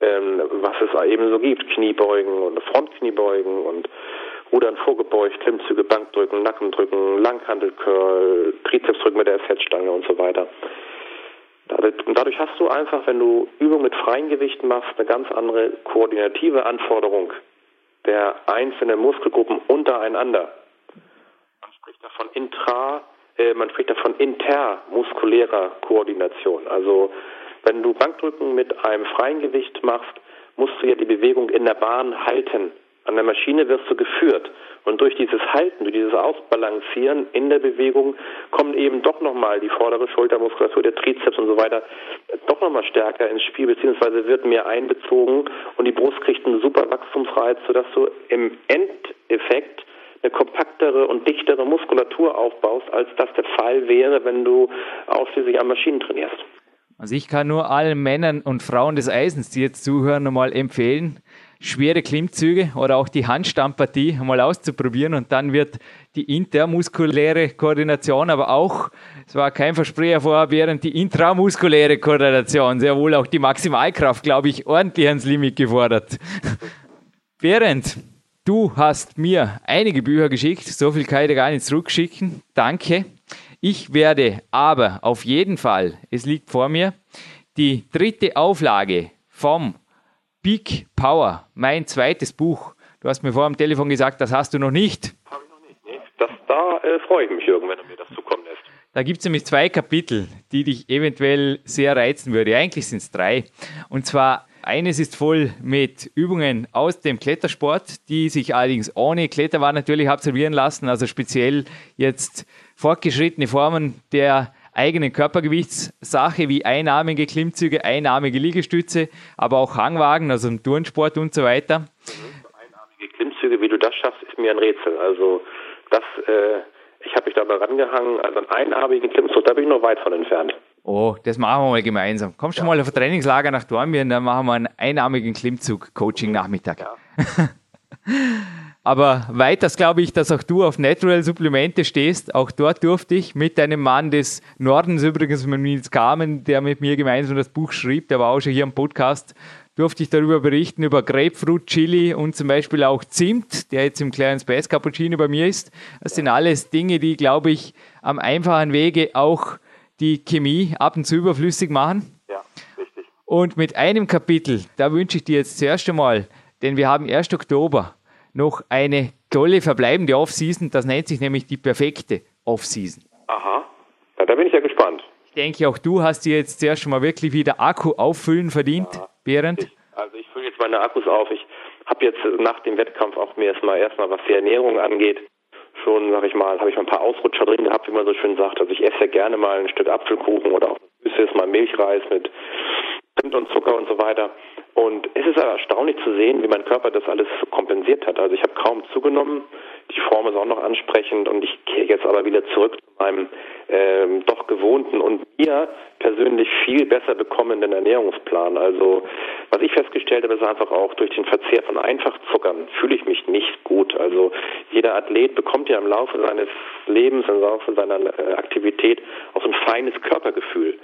ähm, was es eben so gibt. Kniebeugen und Frontkniebeugen und Rudern vorgebeugt, Klimmzüge, Bankdrücken, Nackendrücken, Langhandelcurl, Trizepsdrücken mit der SZ-Stange und so weiter. Und dadurch hast du einfach, wenn du Übungen mit freien Gewichten machst, eine ganz andere koordinative Anforderung der einzelnen Muskelgruppen untereinander. Man spricht davon intra, äh, man spricht davon intermuskulärer Koordination. Also wenn du Bankdrücken mit einem freien Gewicht machst, musst du ja die Bewegung in der Bahn halten. An der Maschine wirst du geführt. Und durch dieses Halten, durch dieses Ausbalancieren in der Bewegung kommen eben doch nochmal die vordere Schultermuskulatur, der Trizeps und so weiter doch nochmal stärker ins Spiel, beziehungsweise wird mehr einbezogen und die Brust kriegt einen super Wachstumsreiz, sodass du im Endeffekt eine kompaktere und dichtere Muskulatur aufbaust, als das der Fall wäre, wenn du ausschließlich an Maschinen trainierst. Also ich kann nur allen Männern und Frauen des Eisens, die jetzt zuhören, nochmal empfehlen, schwere Klimmzüge oder auch die Handstammpartie mal auszuprobieren und dann wird die intermuskuläre Koordination, aber auch, es war kein Versprecher vorher, während die intramuskuläre Koordination, sehr wohl auch die Maximalkraft, glaube ich, ordentlich ans Limit gefordert. Während du hast mir einige Bücher geschickt, so viel kann ich dir gar nicht zurückschicken, danke. Ich werde aber auf jeden Fall, es liegt vor mir, die dritte Auflage vom Big Power, mein zweites Buch. Du hast mir vor dem Telefon gesagt, das hast du noch nicht. Habe ich noch nicht. Nee. Das, da äh, freue ich mich, Jürgen, wenn du mir das zukommen lässt. Da gibt es nämlich zwei Kapitel, die dich eventuell sehr reizen würde. Eigentlich sind es drei. Und zwar eines ist voll mit Übungen aus dem Klettersport, die sich allerdings ohne Kletterwand natürlich absolvieren lassen. Also speziell jetzt fortgeschrittene Formen der eigenen Körpergewichtssache wie einarmige Klimmzüge, einarmige Liegestütze, aber auch Hangwagen, also im Turnsport und so weiter. Einarmige Klimmzüge, wie du das schaffst, ist mir ein Rätsel. Also das, äh, ich habe mich da mal rangehangen, also einen einarmigen Klimmzug, da bin ich noch weit von entfernt. Oh, das machen wir mal gemeinsam. Komm schon ja. mal auf ein Trainingslager nach Dornbirn, dann machen wir einen einarmigen Klimmzug-Coaching-Nachmittag. Ja. Aber weiters glaube ich, dass auch du auf Natural Supplemente stehst. Auch dort durfte ich mit einem Mann des Nordens, übrigens mit Nils Carmen, der mit mir gemeinsam das Buch schrieb, der war auch schon hier im Podcast, durfte ich darüber berichten, über Grapefruit, Chili und zum Beispiel auch Zimt, der jetzt im kleinen Space Cappuccino bei mir ist. Das sind alles Dinge, die, glaube ich, am einfachen Wege auch die Chemie ab und zu überflüssig machen. Ja, richtig. Und mit einem Kapitel, da wünsche ich dir jetzt zuerst einmal, denn wir haben 1. Oktober, noch eine tolle verbleibende Offseason. Das nennt sich nämlich die perfekte Offseason. Aha, ja, da bin ich ja gespannt. Ich denke, auch du hast dir jetzt zuerst schon mal wirklich wieder Akku auffüllen verdient, ja, Berend. Ich, also ich fülle jetzt meine Akkus auf. Ich habe jetzt nach dem Wettkampf auch mir erstmal, erstmal was die Ernährung angeht, schon, sag ich mal, habe ich mal ein paar Ausrutscher drin gehabt, wie man so schön sagt. Also ich esse ja gerne mal ein Stück Apfelkuchen oder auch süßes mal Milchreis mit Zimt und Zucker und so weiter. Und es ist erstaunlich zu sehen, wie mein Körper das alles kompensiert hat. Also ich habe kaum zugenommen, die Form ist auch noch ansprechend und ich gehe jetzt aber wieder zurück zu meinem ähm, doch gewohnten und mir persönlich viel besser bekommenden Ernährungsplan. Also was ich festgestellt habe, ist einfach auch durch den Verzehr von Einfachzuckern fühle ich mich nicht gut. Also jeder Athlet bekommt ja im Laufe seines Lebens, im Laufe seiner äh, Aktivität auch so ein feines Körpergefühl.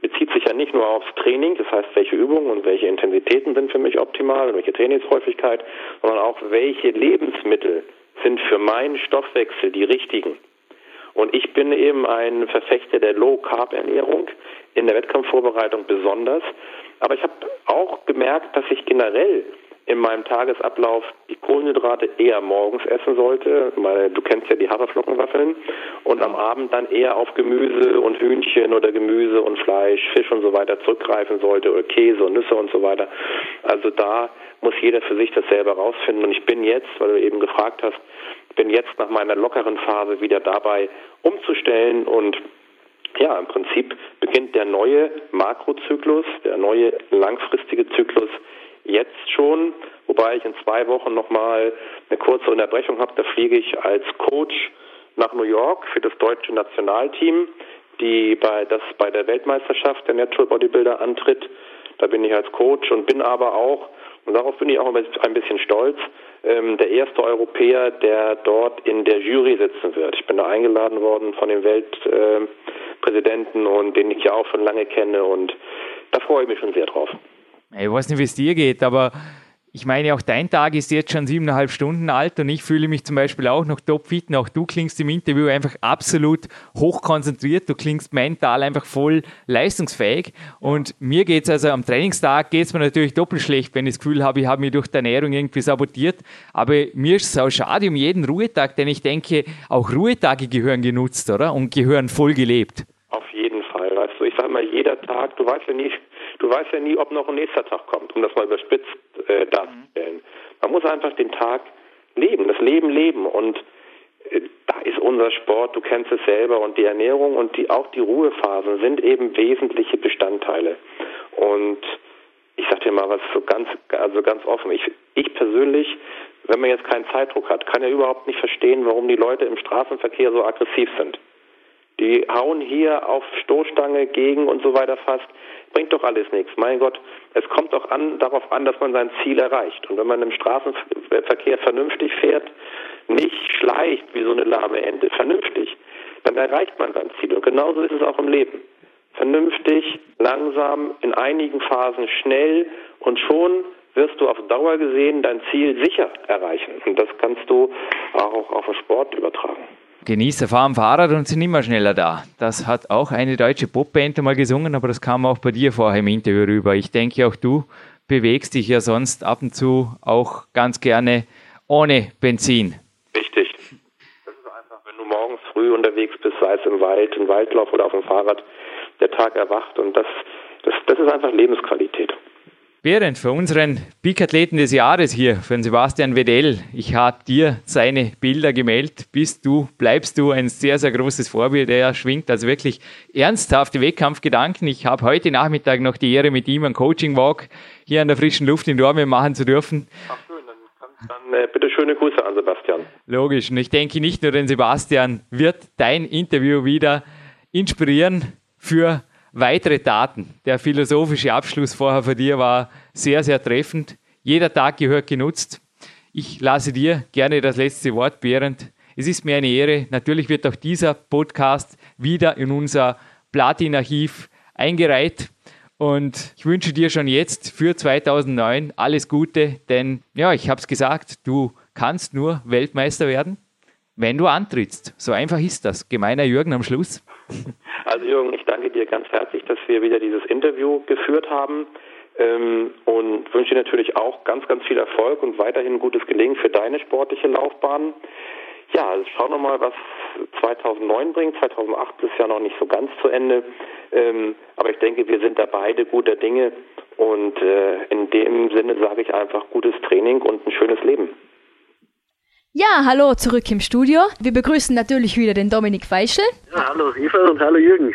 Bezieht sich ja nicht nur aufs Training, das heißt, welche Übungen und welche Intensitäten sind für mich optimal und welche Trainingshäufigkeit, sondern auch welche Lebensmittel sind für meinen Stoffwechsel die richtigen. Und ich bin eben ein Verfechter der Low-Carb-Ernährung, in der Wettkampfvorbereitung besonders. Aber ich habe auch gemerkt, dass ich generell in meinem Tagesablauf die Kohlenhydrate eher morgens essen sollte, weil du kennst ja die Haferflockenwaffeln und am Abend dann eher auf Gemüse und Hühnchen oder Gemüse und Fleisch, Fisch und so weiter zurückgreifen sollte oder Käse und Nüsse und so weiter. Also da muss jeder für sich das selber rausfinden und ich bin jetzt, weil du eben gefragt hast, bin jetzt nach meiner lockeren Phase wieder dabei umzustellen und ja, im Prinzip beginnt der neue Makrozyklus, der neue langfristige Zyklus jetzt schon, wobei ich in zwei Wochen nochmal eine kurze Unterbrechung habe. Da fliege ich als Coach nach New York für das deutsche Nationalteam, die bei, das bei der Weltmeisterschaft der Natural Bodybuilder antritt. Da bin ich als Coach und bin aber auch, und darauf bin ich auch ein bisschen stolz, ähm, der erste Europäer, der dort in der Jury sitzen wird. Ich bin da eingeladen worden von dem Weltpräsidenten äh, und den ich ja auch schon lange kenne und da freue ich mich schon sehr drauf. Ich weiß nicht, wie es dir geht, aber ich meine, auch dein Tag ist jetzt schon siebeneinhalb Stunden alt und ich fühle mich zum Beispiel auch noch topfit. Und auch du klingst im Interview einfach absolut hochkonzentriert. Du klingst mental einfach voll leistungsfähig. Und mir geht es also am Trainingstag geht es mir natürlich doppelt schlecht, wenn ich das Gefühl habe, ich habe mich durch die Ernährung irgendwie sabotiert. Aber mir ist es auch schade um jeden Ruhetag, denn ich denke, auch Ruhetage gehören genutzt, oder? Und gehören voll gelebt. Auf jeden Fall. Weißt du, ich sage mal, jeder Tag, du weißt ja nie, du weißt ja nie, ob noch ein nächster Tag kommt, um das mal überspitzt äh, darzustellen. Man Man muss einfach den Tag leben, das Leben leben und äh, da ist unser Sport, du kennst es selber und die Ernährung und die, auch die Ruhephasen sind eben wesentliche Bestandteile. Und ich sag dir mal was so ganz, also ganz offen. Ich, ich persönlich, wenn man jetzt keinen Zeitdruck hat, kann ja überhaupt nicht verstehen, warum die Leute im Straßenverkehr so aggressiv sind. Die hauen hier auf Stoßstange gegen und so weiter fast. Bringt doch alles nichts. Mein Gott, es kommt doch an, darauf an, dass man sein Ziel erreicht. Und wenn man im Straßenverkehr vernünftig fährt, nicht schleicht wie so eine lahme Ente, vernünftig, dann erreicht man sein Ziel. Und genauso ist es auch im Leben. Vernünftig, langsam, in einigen Phasen schnell und schon wirst du auf Dauer gesehen dein Ziel sicher erreichen. Und das kannst du auch auf den Sport übertragen. Genießer fahren Fahrrad und sind immer schneller da. Das hat auch eine deutsche Popband einmal gesungen, aber das kam auch bei dir vorher im Interview rüber. Ich denke, auch du bewegst dich ja sonst ab und zu auch ganz gerne ohne Benzin. Richtig. Das ist einfach, wenn du morgens früh unterwegs bist, sei es im Wald, im Waldlauf oder auf dem Fahrrad, der Tag erwacht und das, das, das ist einfach Lebensqualität. Behrend, für unseren Peak-Athleten des Jahres hier, für den Sebastian Wedell, ich habe dir seine Bilder gemeldet. Bist du, bleibst du ein sehr, sehr großes Vorbild. Er schwingt also wirklich ernsthafte Wettkampfgedanken. Ich habe heute Nachmittag noch die Ehre, mit ihm einen Coaching-Walk hier an der frischen Luft in Dortmund machen zu dürfen. Ach schön, dann, dann äh, bitte schöne Grüße an Sebastian. Logisch. Und ich denke, nicht nur den Sebastian wird dein Interview wieder inspirieren für weitere Daten. Der philosophische Abschluss vorher von dir war sehr, sehr treffend. Jeder Tag gehört genutzt. Ich lasse dir gerne das letzte Wort, Behrend. Es ist mir eine Ehre. Natürlich wird auch dieser Podcast wieder in unser Platin-Archiv eingereiht. Und ich wünsche dir schon jetzt für 2009 alles Gute, denn ja, ich habe es gesagt, du kannst nur Weltmeister werden, wenn du antrittst. So einfach ist das. Gemeiner Jürgen am Schluss. Also Jürgen, ich danke dir ganz herzlich, dass wir wieder dieses Interview geführt haben ähm, und wünsche dir natürlich auch ganz, ganz viel Erfolg und weiterhin gutes Gelingen für deine sportliche Laufbahn. Ja, also schauen wir mal, was 2009 bringt. 2008 ist ja noch nicht so ganz zu Ende. Ähm, aber ich denke, wir sind da beide guter Dinge. Und äh, in dem Sinne sage ich einfach gutes Training und ein schönes Leben. Ja, hallo zurück im Studio. Wir begrüßen natürlich wieder den Dominik Feischl. Ja, hallo Eva und hallo Jürgen.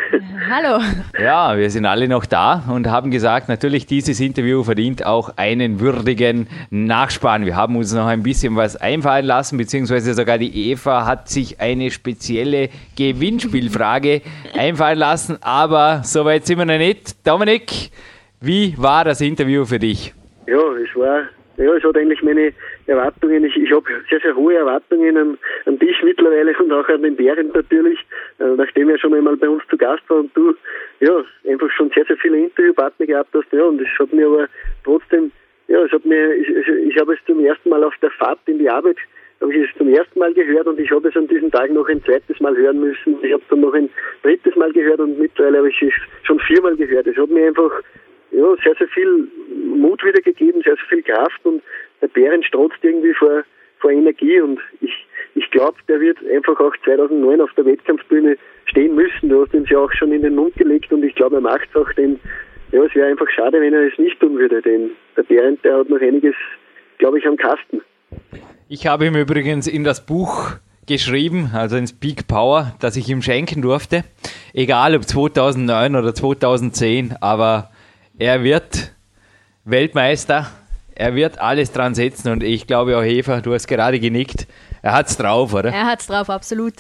Hallo. Ja, wir sind alle noch da und haben gesagt, natürlich dieses Interview verdient auch einen würdigen Nachspann. Wir haben uns noch ein bisschen was einfallen lassen, beziehungsweise sogar die Eva hat sich eine spezielle Gewinnspielfrage einfallen lassen, aber soweit sind wir noch nicht. Dominik, wie war das Interview für dich? Ja, es war, ja, es hat eigentlich meine Erwartungen. Ich, ich habe sehr, sehr hohe Erwartungen an, an dich mittlerweile und auch an den Bären natürlich, äh, nachdem er schon einmal bei uns zu Gast war und du ja einfach schon sehr, sehr viele Interviewpartner gehabt hast. Ja, und es hat mir aber trotzdem, ja, es hat mir, ich, ich, ich habe es zum ersten Mal auf der Fahrt in die Arbeit habe ich es zum ersten Mal gehört und ich habe es an diesem Tag noch ein zweites Mal hören müssen. Ich habe es dann noch ein drittes Mal gehört und mittlerweile habe ich es schon viermal gehört. Es hat mir einfach ja, sehr, sehr viel Mut wiedergegeben, sehr, sehr viel Kraft und der Bären strotzt irgendwie vor, vor Energie und ich, ich glaube, der wird einfach auch 2009 auf der Wettkampfbühne stehen müssen. Du hast ihn ja auch schon in den Mund gelegt und ich glaube, er macht es auch, denn ja, es wäre einfach schade, wenn er es nicht tun würde, denn der Bären, der hat noch einiges, glaube ich, am Kasten. Ich habe ihm übrigens in das Buch geschrieben, also ins Peak Power, das ich ihm schenken durfte. Egal ob 2009 oder 2010, aber er wird Weltmeister er wird alles dran setzen und ich glaube auch Eva, du hast gerade genickt. Er hat's drauf, oder? Er hat's drauf, absolut.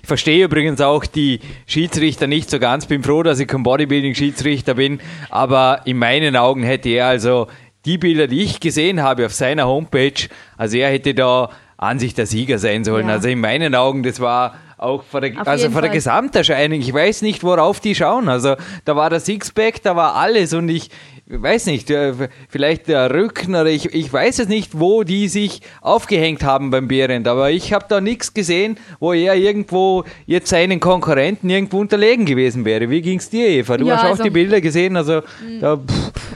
Ich verstehe übrigens auch die Schiedsrichter nicht so ganz. Bin froh, dass ich kein Bodybuilding-Schiedsrichter bin. Aber in meinen Augen hätte er also die Bilder, die ich gesehen habe auf seiner Homepage, also er hätte da an sich der Sieger sein sollen. Ja. Also in meinen Augen, das war auch vor der, also vor der Gesamterscheinung. Ich weiß nicht, worauf die schauen. Also da war der Sixpack, da war alles und ich, weiß nicht, äh, vielleicht der Rücken oder ich, ich weiß es nicht, wo die sich aufgehängt haben beim Behrend, aber ich habe da nichts gesehen, wo er irgendwo jetzt seinen Konkurrenten irgendwo unterlegen gewesen wäre. Wie ging es dir, Eva? Du ja, hast also, auch die Bilder gesehen, also da,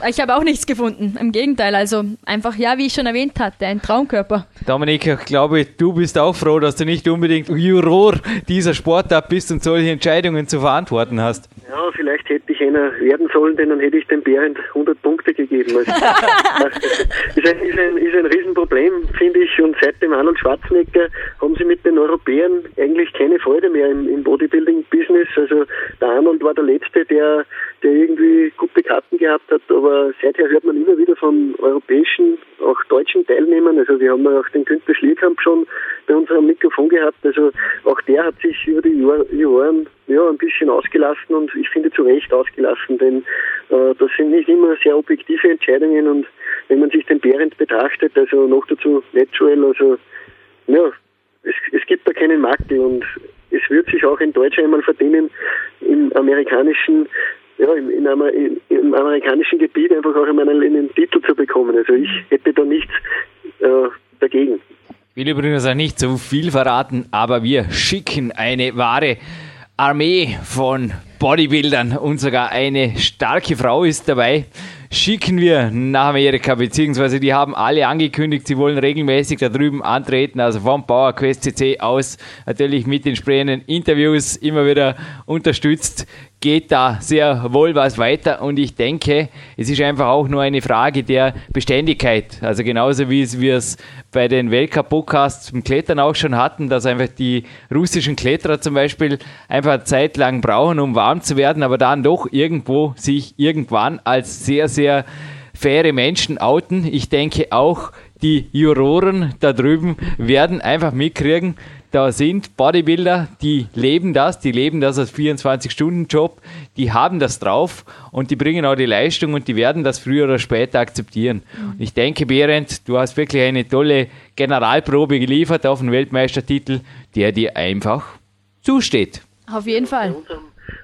Ich habe auch nichts gefunden, im Gegenteil, also einfach, ja, wie ich schon erwähnt hatte, ein Traumkörper. Dominik, ich glaube, du bist auch froh, dass du nicht unbedingt Juror dieser Sportart bist und solche Entscheidungen zu verantworten hast. Ja, vielleicht hätte ich ich einer werden sollen, denn dann hätte ich dem Behrendt 100 Punkte gegeben. Also, ist, ein, ist, ein, ist ein Riesenproblem, finde ich. Und seit dem Arnold Schwarzenegger haben sie mit den Europäern eigentlich keine Freude mehr im, im Bodybuilding-Business. Also der Arnold war der Letzte, der, der irgendwie gute Karten gehabt hat. Aber seither hört man immer wieder von europäischen, auch deutschen Teilnehmern. Also wir haben auch den Günther Schlierkamp schon bei unserem Mikrofon gehabt. Also auch der hat sich über die Jahre ja, ein bisschen ausgelassen und ich finde zu Recht ausgelassen, denn äh, das sind nicht immer sehr objektive Entscheidungen und wenn man sich den Behrendt betrachtet, also noch dazu Natural, also ja, es, es gibt da keinen Makel und es wird sich auch in Deutschland einmal verdienen, im amerikanischen ja, im, in, im, im amerikanischen Gebiet einfach auch einmal einen Titel zu bekommen. Also ich hätte da nichts äh, dagegen. Ich will übrigens auch nicht so viel verraten, aber wir schicken eine wahre Armee von Bodybuildern. Und sogar eine starke Frau ist dabei. Schicken wir nach Amerika, beziehungsweise die haben alle angekündigt, sie wollen regelmäßig da drüben antreten, also vom Power Quest CC aus, natürlich mit den entsprechenden Interviews immer wieder unterstützt geht da sehr wohl was weiter und ich denke, es ist einfach auch nur eine Frage der Beständigkeit. Also genauso wie wir es bei den Weltcup-Podcasts zum Klettern auch schon hatten, dass einfach die russischen Kletterer zum Beispiel einfach eine Zeit lang brauchen, um warm zu werden, aber dann doch irgendwo sich irgendwann als sehr, sehr faire Menschen outen. Ich denke auch, die Juroren da drüben werden einfach mitkriegen, da sind Bodybuilder, die leben das, die leben das als 24-Stunden-Job, die haben das drauf und die bringen auch die Leistung und die werden das früher oder später akzeptieren. Und ich denke, Behrendt, du hast wirklich eine tolle Generalprobe geliefert auf den Weltmeistertitel, der dir einfach zusteht. Auf jeden Fall.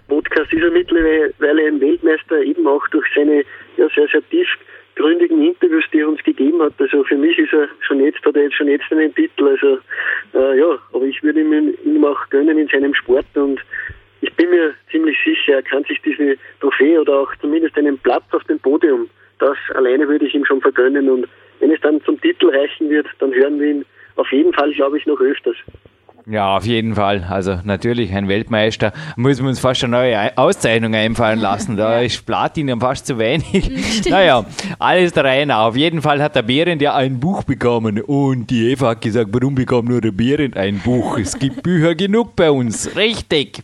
Podcast ist er mittlerweile ein Weltmeister, eben auch durch seine ja, sehr, sehr tief gründigen Interviews, die er uns gegeben hat. Also für mich ist er schon jetzt, hat er jetzt schon jetzt einen Titel. Also äh, ja, aber ich würde ihm, ihm auch gönnen in seinem Sport und ich bin mir ziemlich sicher, er kann sich diese Trophäe oder auch zumindest einen Platz auf dem Podium, das alleine würde ich ihm schon vergönnen und wenn es dann zum Titel reichen wird, dann hören wir ihn auf jeden Fall, glaube ich, noch öfters. Ja, auf jeden Fall. Also natürlich ein Weltmeister. Müssen wir uns fast eine neue Auszeichnung einfallen lassen. Da ist Platin fast zu wenig. naja, alles der Reihe nach. Auf jeden Fall hat der Behrend ja ein Buch bekommen. Und die Eva hat gesagt, warum bekommt nur der Behrend ein Buch? Es gibt Bücher genug bei uns. Richtig.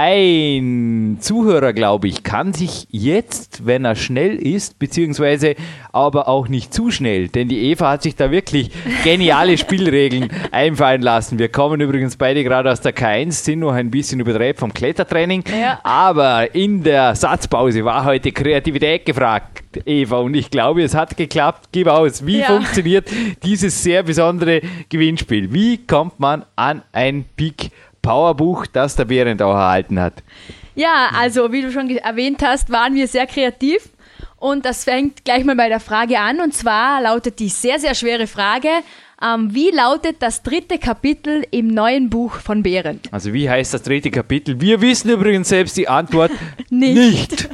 Ein Zuhörer, glaube ich, kann sich jetzt, wenn er schnell ist, beziehungsweise aber auch nicht zu schnell, denn die Eva hat sich da wirklich geniale Spielregeln einfallen lassen. Wir kommen übrigens beide gerade aus der K1, sind noch ein bisschen übertreibt vom Klettertraining, ja. aber in der Satzpause war heute Kreativität gefragt, Eva, und ich glaube, es hat geklappt. Gib aus, wie ja. funktioniert dieses sehr besondere Gewinnspiel? Wie kommt man an ein Peak? Powerbuch, das der Behrend auch erhalten hat. Ja, also wie du schon erwähnt hast, waren wir sehr kreativ. Und das fängt gleich mal bei der Frage an. Und zwar lautet die sehr, sehr schwere Frage. Ähm, wie lautet das dritte Kapitel im neuen Buch von Behrend? Also wie heißt das dritte Kapitel? Wir wissen übrigens selbst die Antwort nicht. nicht.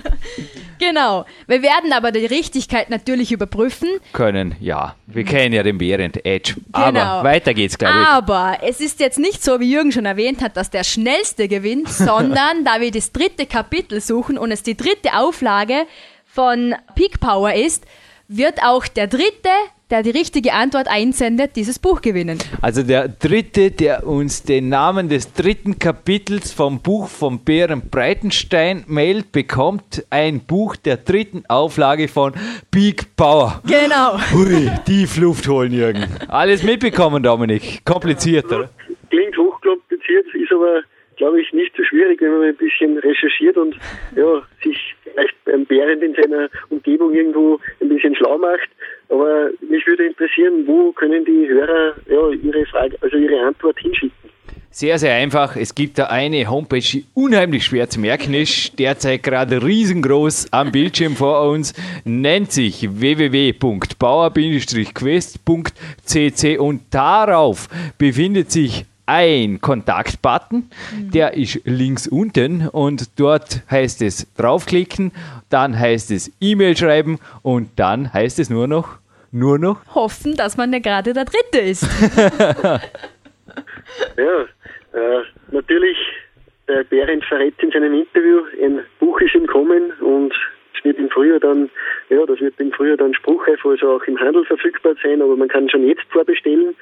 Genau. Wir werden aber die Richtigkeit natürlich überprüfen. Können, ja. Wir kennen ja den Behrend Edge. Genau. Aber weiter geht's, glaube ich. Aber es ist jetzt nicht so, wie Jürgen schon erwähnt hat, dass der Schnellste gewinnt, sondern da wir das dritte Kapitel suchen und es die dritte Auflage von Peak Power ist, wird auch der dritte der die richtige Antwort einsendet, dieses Buch gewinnen. Also der dritte, der uns den Namen des dritten Kapitels vom Buch von Bären Breitenstein mailt, bekommt ein Buch der dritten Auflage von Big Power. Genau. Hui, tief Luft holen, Jürgen. Alles mitbekommen, Dominik. Kompliziert, oder? Klingt hochkompliziert, ist aber, glaube ich, nicht so schwierig, wenn man ein bisschen recherchiert und ja, sich vielleicht beim Bären in seiner Umgebung irgendwo ein bisschen schlau macht aber mich würde interessieren, wo können die Hörer ja, ihre Frage, also ihre Antwort hinschicken? Sehr, sehr einfach. Es gibt da eine Homepage, die unheimlich schwer zu merken ist, derzeit gerade riesengroß am Bildschirm vor uns, nennt sich www.bauer-quest.cc und darauf befindet sich ein Kontaktbutton, mhm. der ist links unten und dort heißt es draufklicken, dann heißt es E-Mail schreiben und dann heißt es nur noch nur noch hoffen, dass man ja gerade der Dritte ist. ja, äh, natürlich der Behrendt verrät in seinem Interview, ein Buch ist im Kommen und es wird im Frühjahr dann, ja, das wird im Frühjahr dann spruchreif, also auch im Handel verfügbar sein, aber man kann schon jetzt vorbestellen.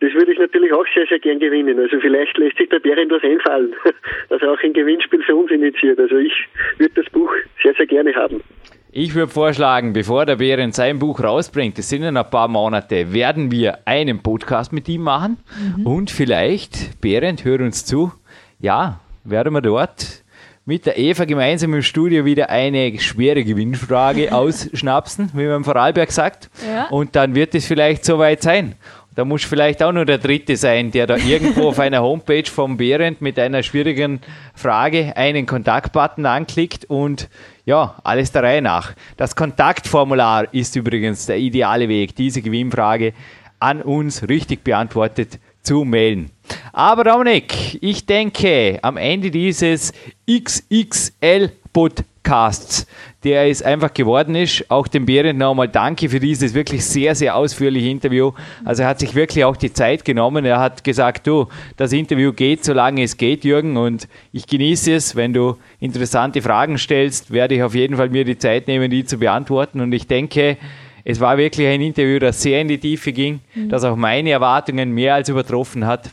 Das würde ich natürlich auch sehr, sehr gern gewinnen. Also vielleicht lässt sich der Behrendt was einfallen, dass er auch ein Gewinnspiel für uns initiiert. Also ich würde das Buch sehr, sehr gerne haben. Ich würde vorschlagen, bevor der Behrendt sein Buch rausbringt, das sind in ein paar Monate, werden wir einen Podcast mit ihm machen. Mhm. Und vielleicht, Behrendt, hör uns zu, ja, werden wir dort mit der Eva gemeinsam im Studio wieder eine schwere Gewinnfrage ausschnapsen, wie man im Vorarlberg sagt. Ja. Und dann wird es vielleicht soweit sein. Da muss vielleicht auch nur der Dritte sein, der da irgendwo auf einer Homepage vom Behrendt mit einer schwierigen Frage einen Kontaktbutton anklickt und ja, alles der Reihe nach. Das Kontaktformular ist übrigens der ideale Weg, diese Gewinnfrage an uns richtig beantwortet zu mailen. Aber Dominik, ich denke, am Ende dieses XXL Podcasts, der es einfach geworden ist, auch dem Behrend nochmal danke für dieses wirklich sehr, sehr ausführliche Interview. Also er hat sich wirklich auch die Zeit genommen. Er hat gesagt, du, das Interview geht, solange es geht, Jürgen, und ich genieße es. Wenn du interessante Fragen stellst, werde ich auf jeden Fall mir die Zeit nehmen, die zu beantworten. Und ich denke, es war wirklich ein Interview, das sehr in die Tiefe ging, mhm. das auch meine Erwartungen mehr als übertroffen hat.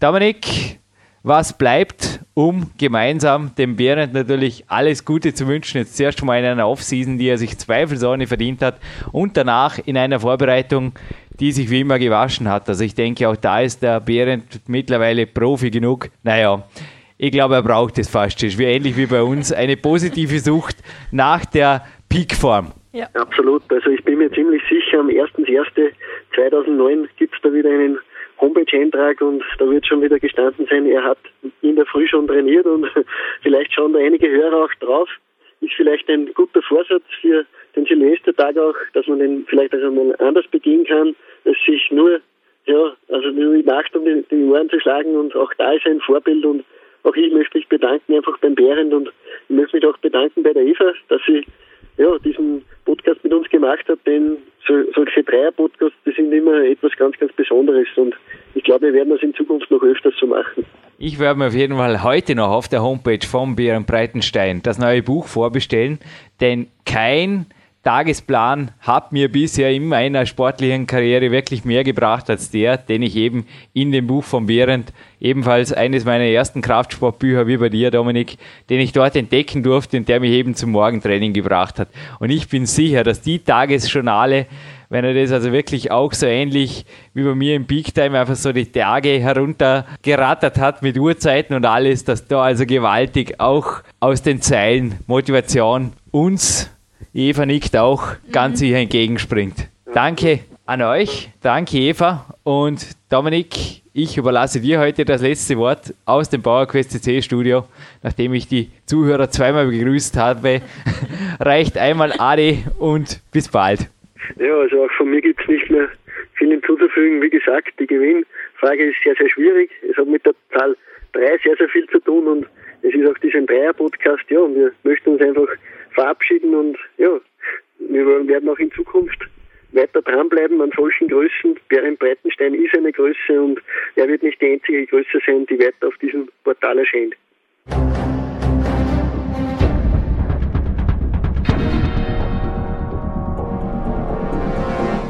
Dominik, was bleibt, um gemeinsam dem Behrendt natürlich alles Gute zu wünschen. Jetzt zuerst mal in einer Offseason, die er sich zweifelsohne verdient hat und danach in einer Vorbereitung, die sich wie immer gewaschen hat. Also ich denke, auch da ist der Behrendt mittlerweile Profi genug. Naja, ich glaube, er braucht es fast. Es ist wie ähnlich wie bei uns eine positive Sucht nach der Peakform. Ja. Absolut. Also ich bin mir ziemlich sicher, am 1.1.2009 gibt es da wieder einen Homepage-Eintrag und da wird schon wieder gestanden sein, er hat in der Früh schon trainiert und vielleicht schauen da einige Hörer auch drauf. Ist vielleicht ein guter Vorsatz für den Silvestertag auch, dass man den vielleicht auch einmal anders begehen kann, dass sich nur, ja, also nur die Nacht um die, die Ohren zu schlagen und auch da ist ein Vorbild und auch ich möchte mich bedanken einfach beim Behrend und ich möchte mich auch bedanken bei der Eva, dass sie ja, diesen Podcast mit uns gemacht hat, denn so, solche Dreier-Podcasts, die sind immer etwas ganz, ganz Besonderes und ich glaube, wir werden das in Zukunft noch öfters so machen. Ich werde mir auf jeden Fall heute noch auf der Homepage vom Bären Breitenstein das neue Buch vorbestellen, denn kein Tagesplan hat mir bisher in meiner sportlichen Karriere wirklich mehr gebracht als der, den ich eben in dem Buch von Behrendt, ebenfalls eines meiner ersten Kraftsportbücher wie bei dir, Dominik, den ich dort entdecken durfte und der mich eben zum Morgentraining gebracht hat. Und ich bin sicher, dass die Tagesjournale, wenn er das also wirklich auch so ähnlich wie bei mir im Peak Time einfach so die Tage heruntergerattert hat mit Uhrzeiten und alles, dass da also gewaltig auch aus den Zeilen Motivation uns Eva nickt auch, ganz sicher entgegenspringt. Danke an euch, danke Eva und Dominik, ich überlasse dir heute das letzte Wort aus dem PowerQuest CC Studio. Nachdem ich die Zuhörer zweimal begrüßt habe, reicht einmal Adi und bis bald. Ja, also auch von mir gibt es nicht mehr viel hinzuzufügen. Wie gesagt, die Gewinnfrage ist sehr, sehr schwierig. Es hat mit der Zahl 3 sehr, sehr viel zu tun und es ist auch dieser Dreier-Podcast, ja, und wir möchten uns einfach verabschieden und ja, wir werden auch in Zukunft weiter dranbleiben an solchen Größen. Bären Breitenstein ist eine Größe und er wird nicht die einzige Größe sein, die weiter auf diesem Portal erscheint.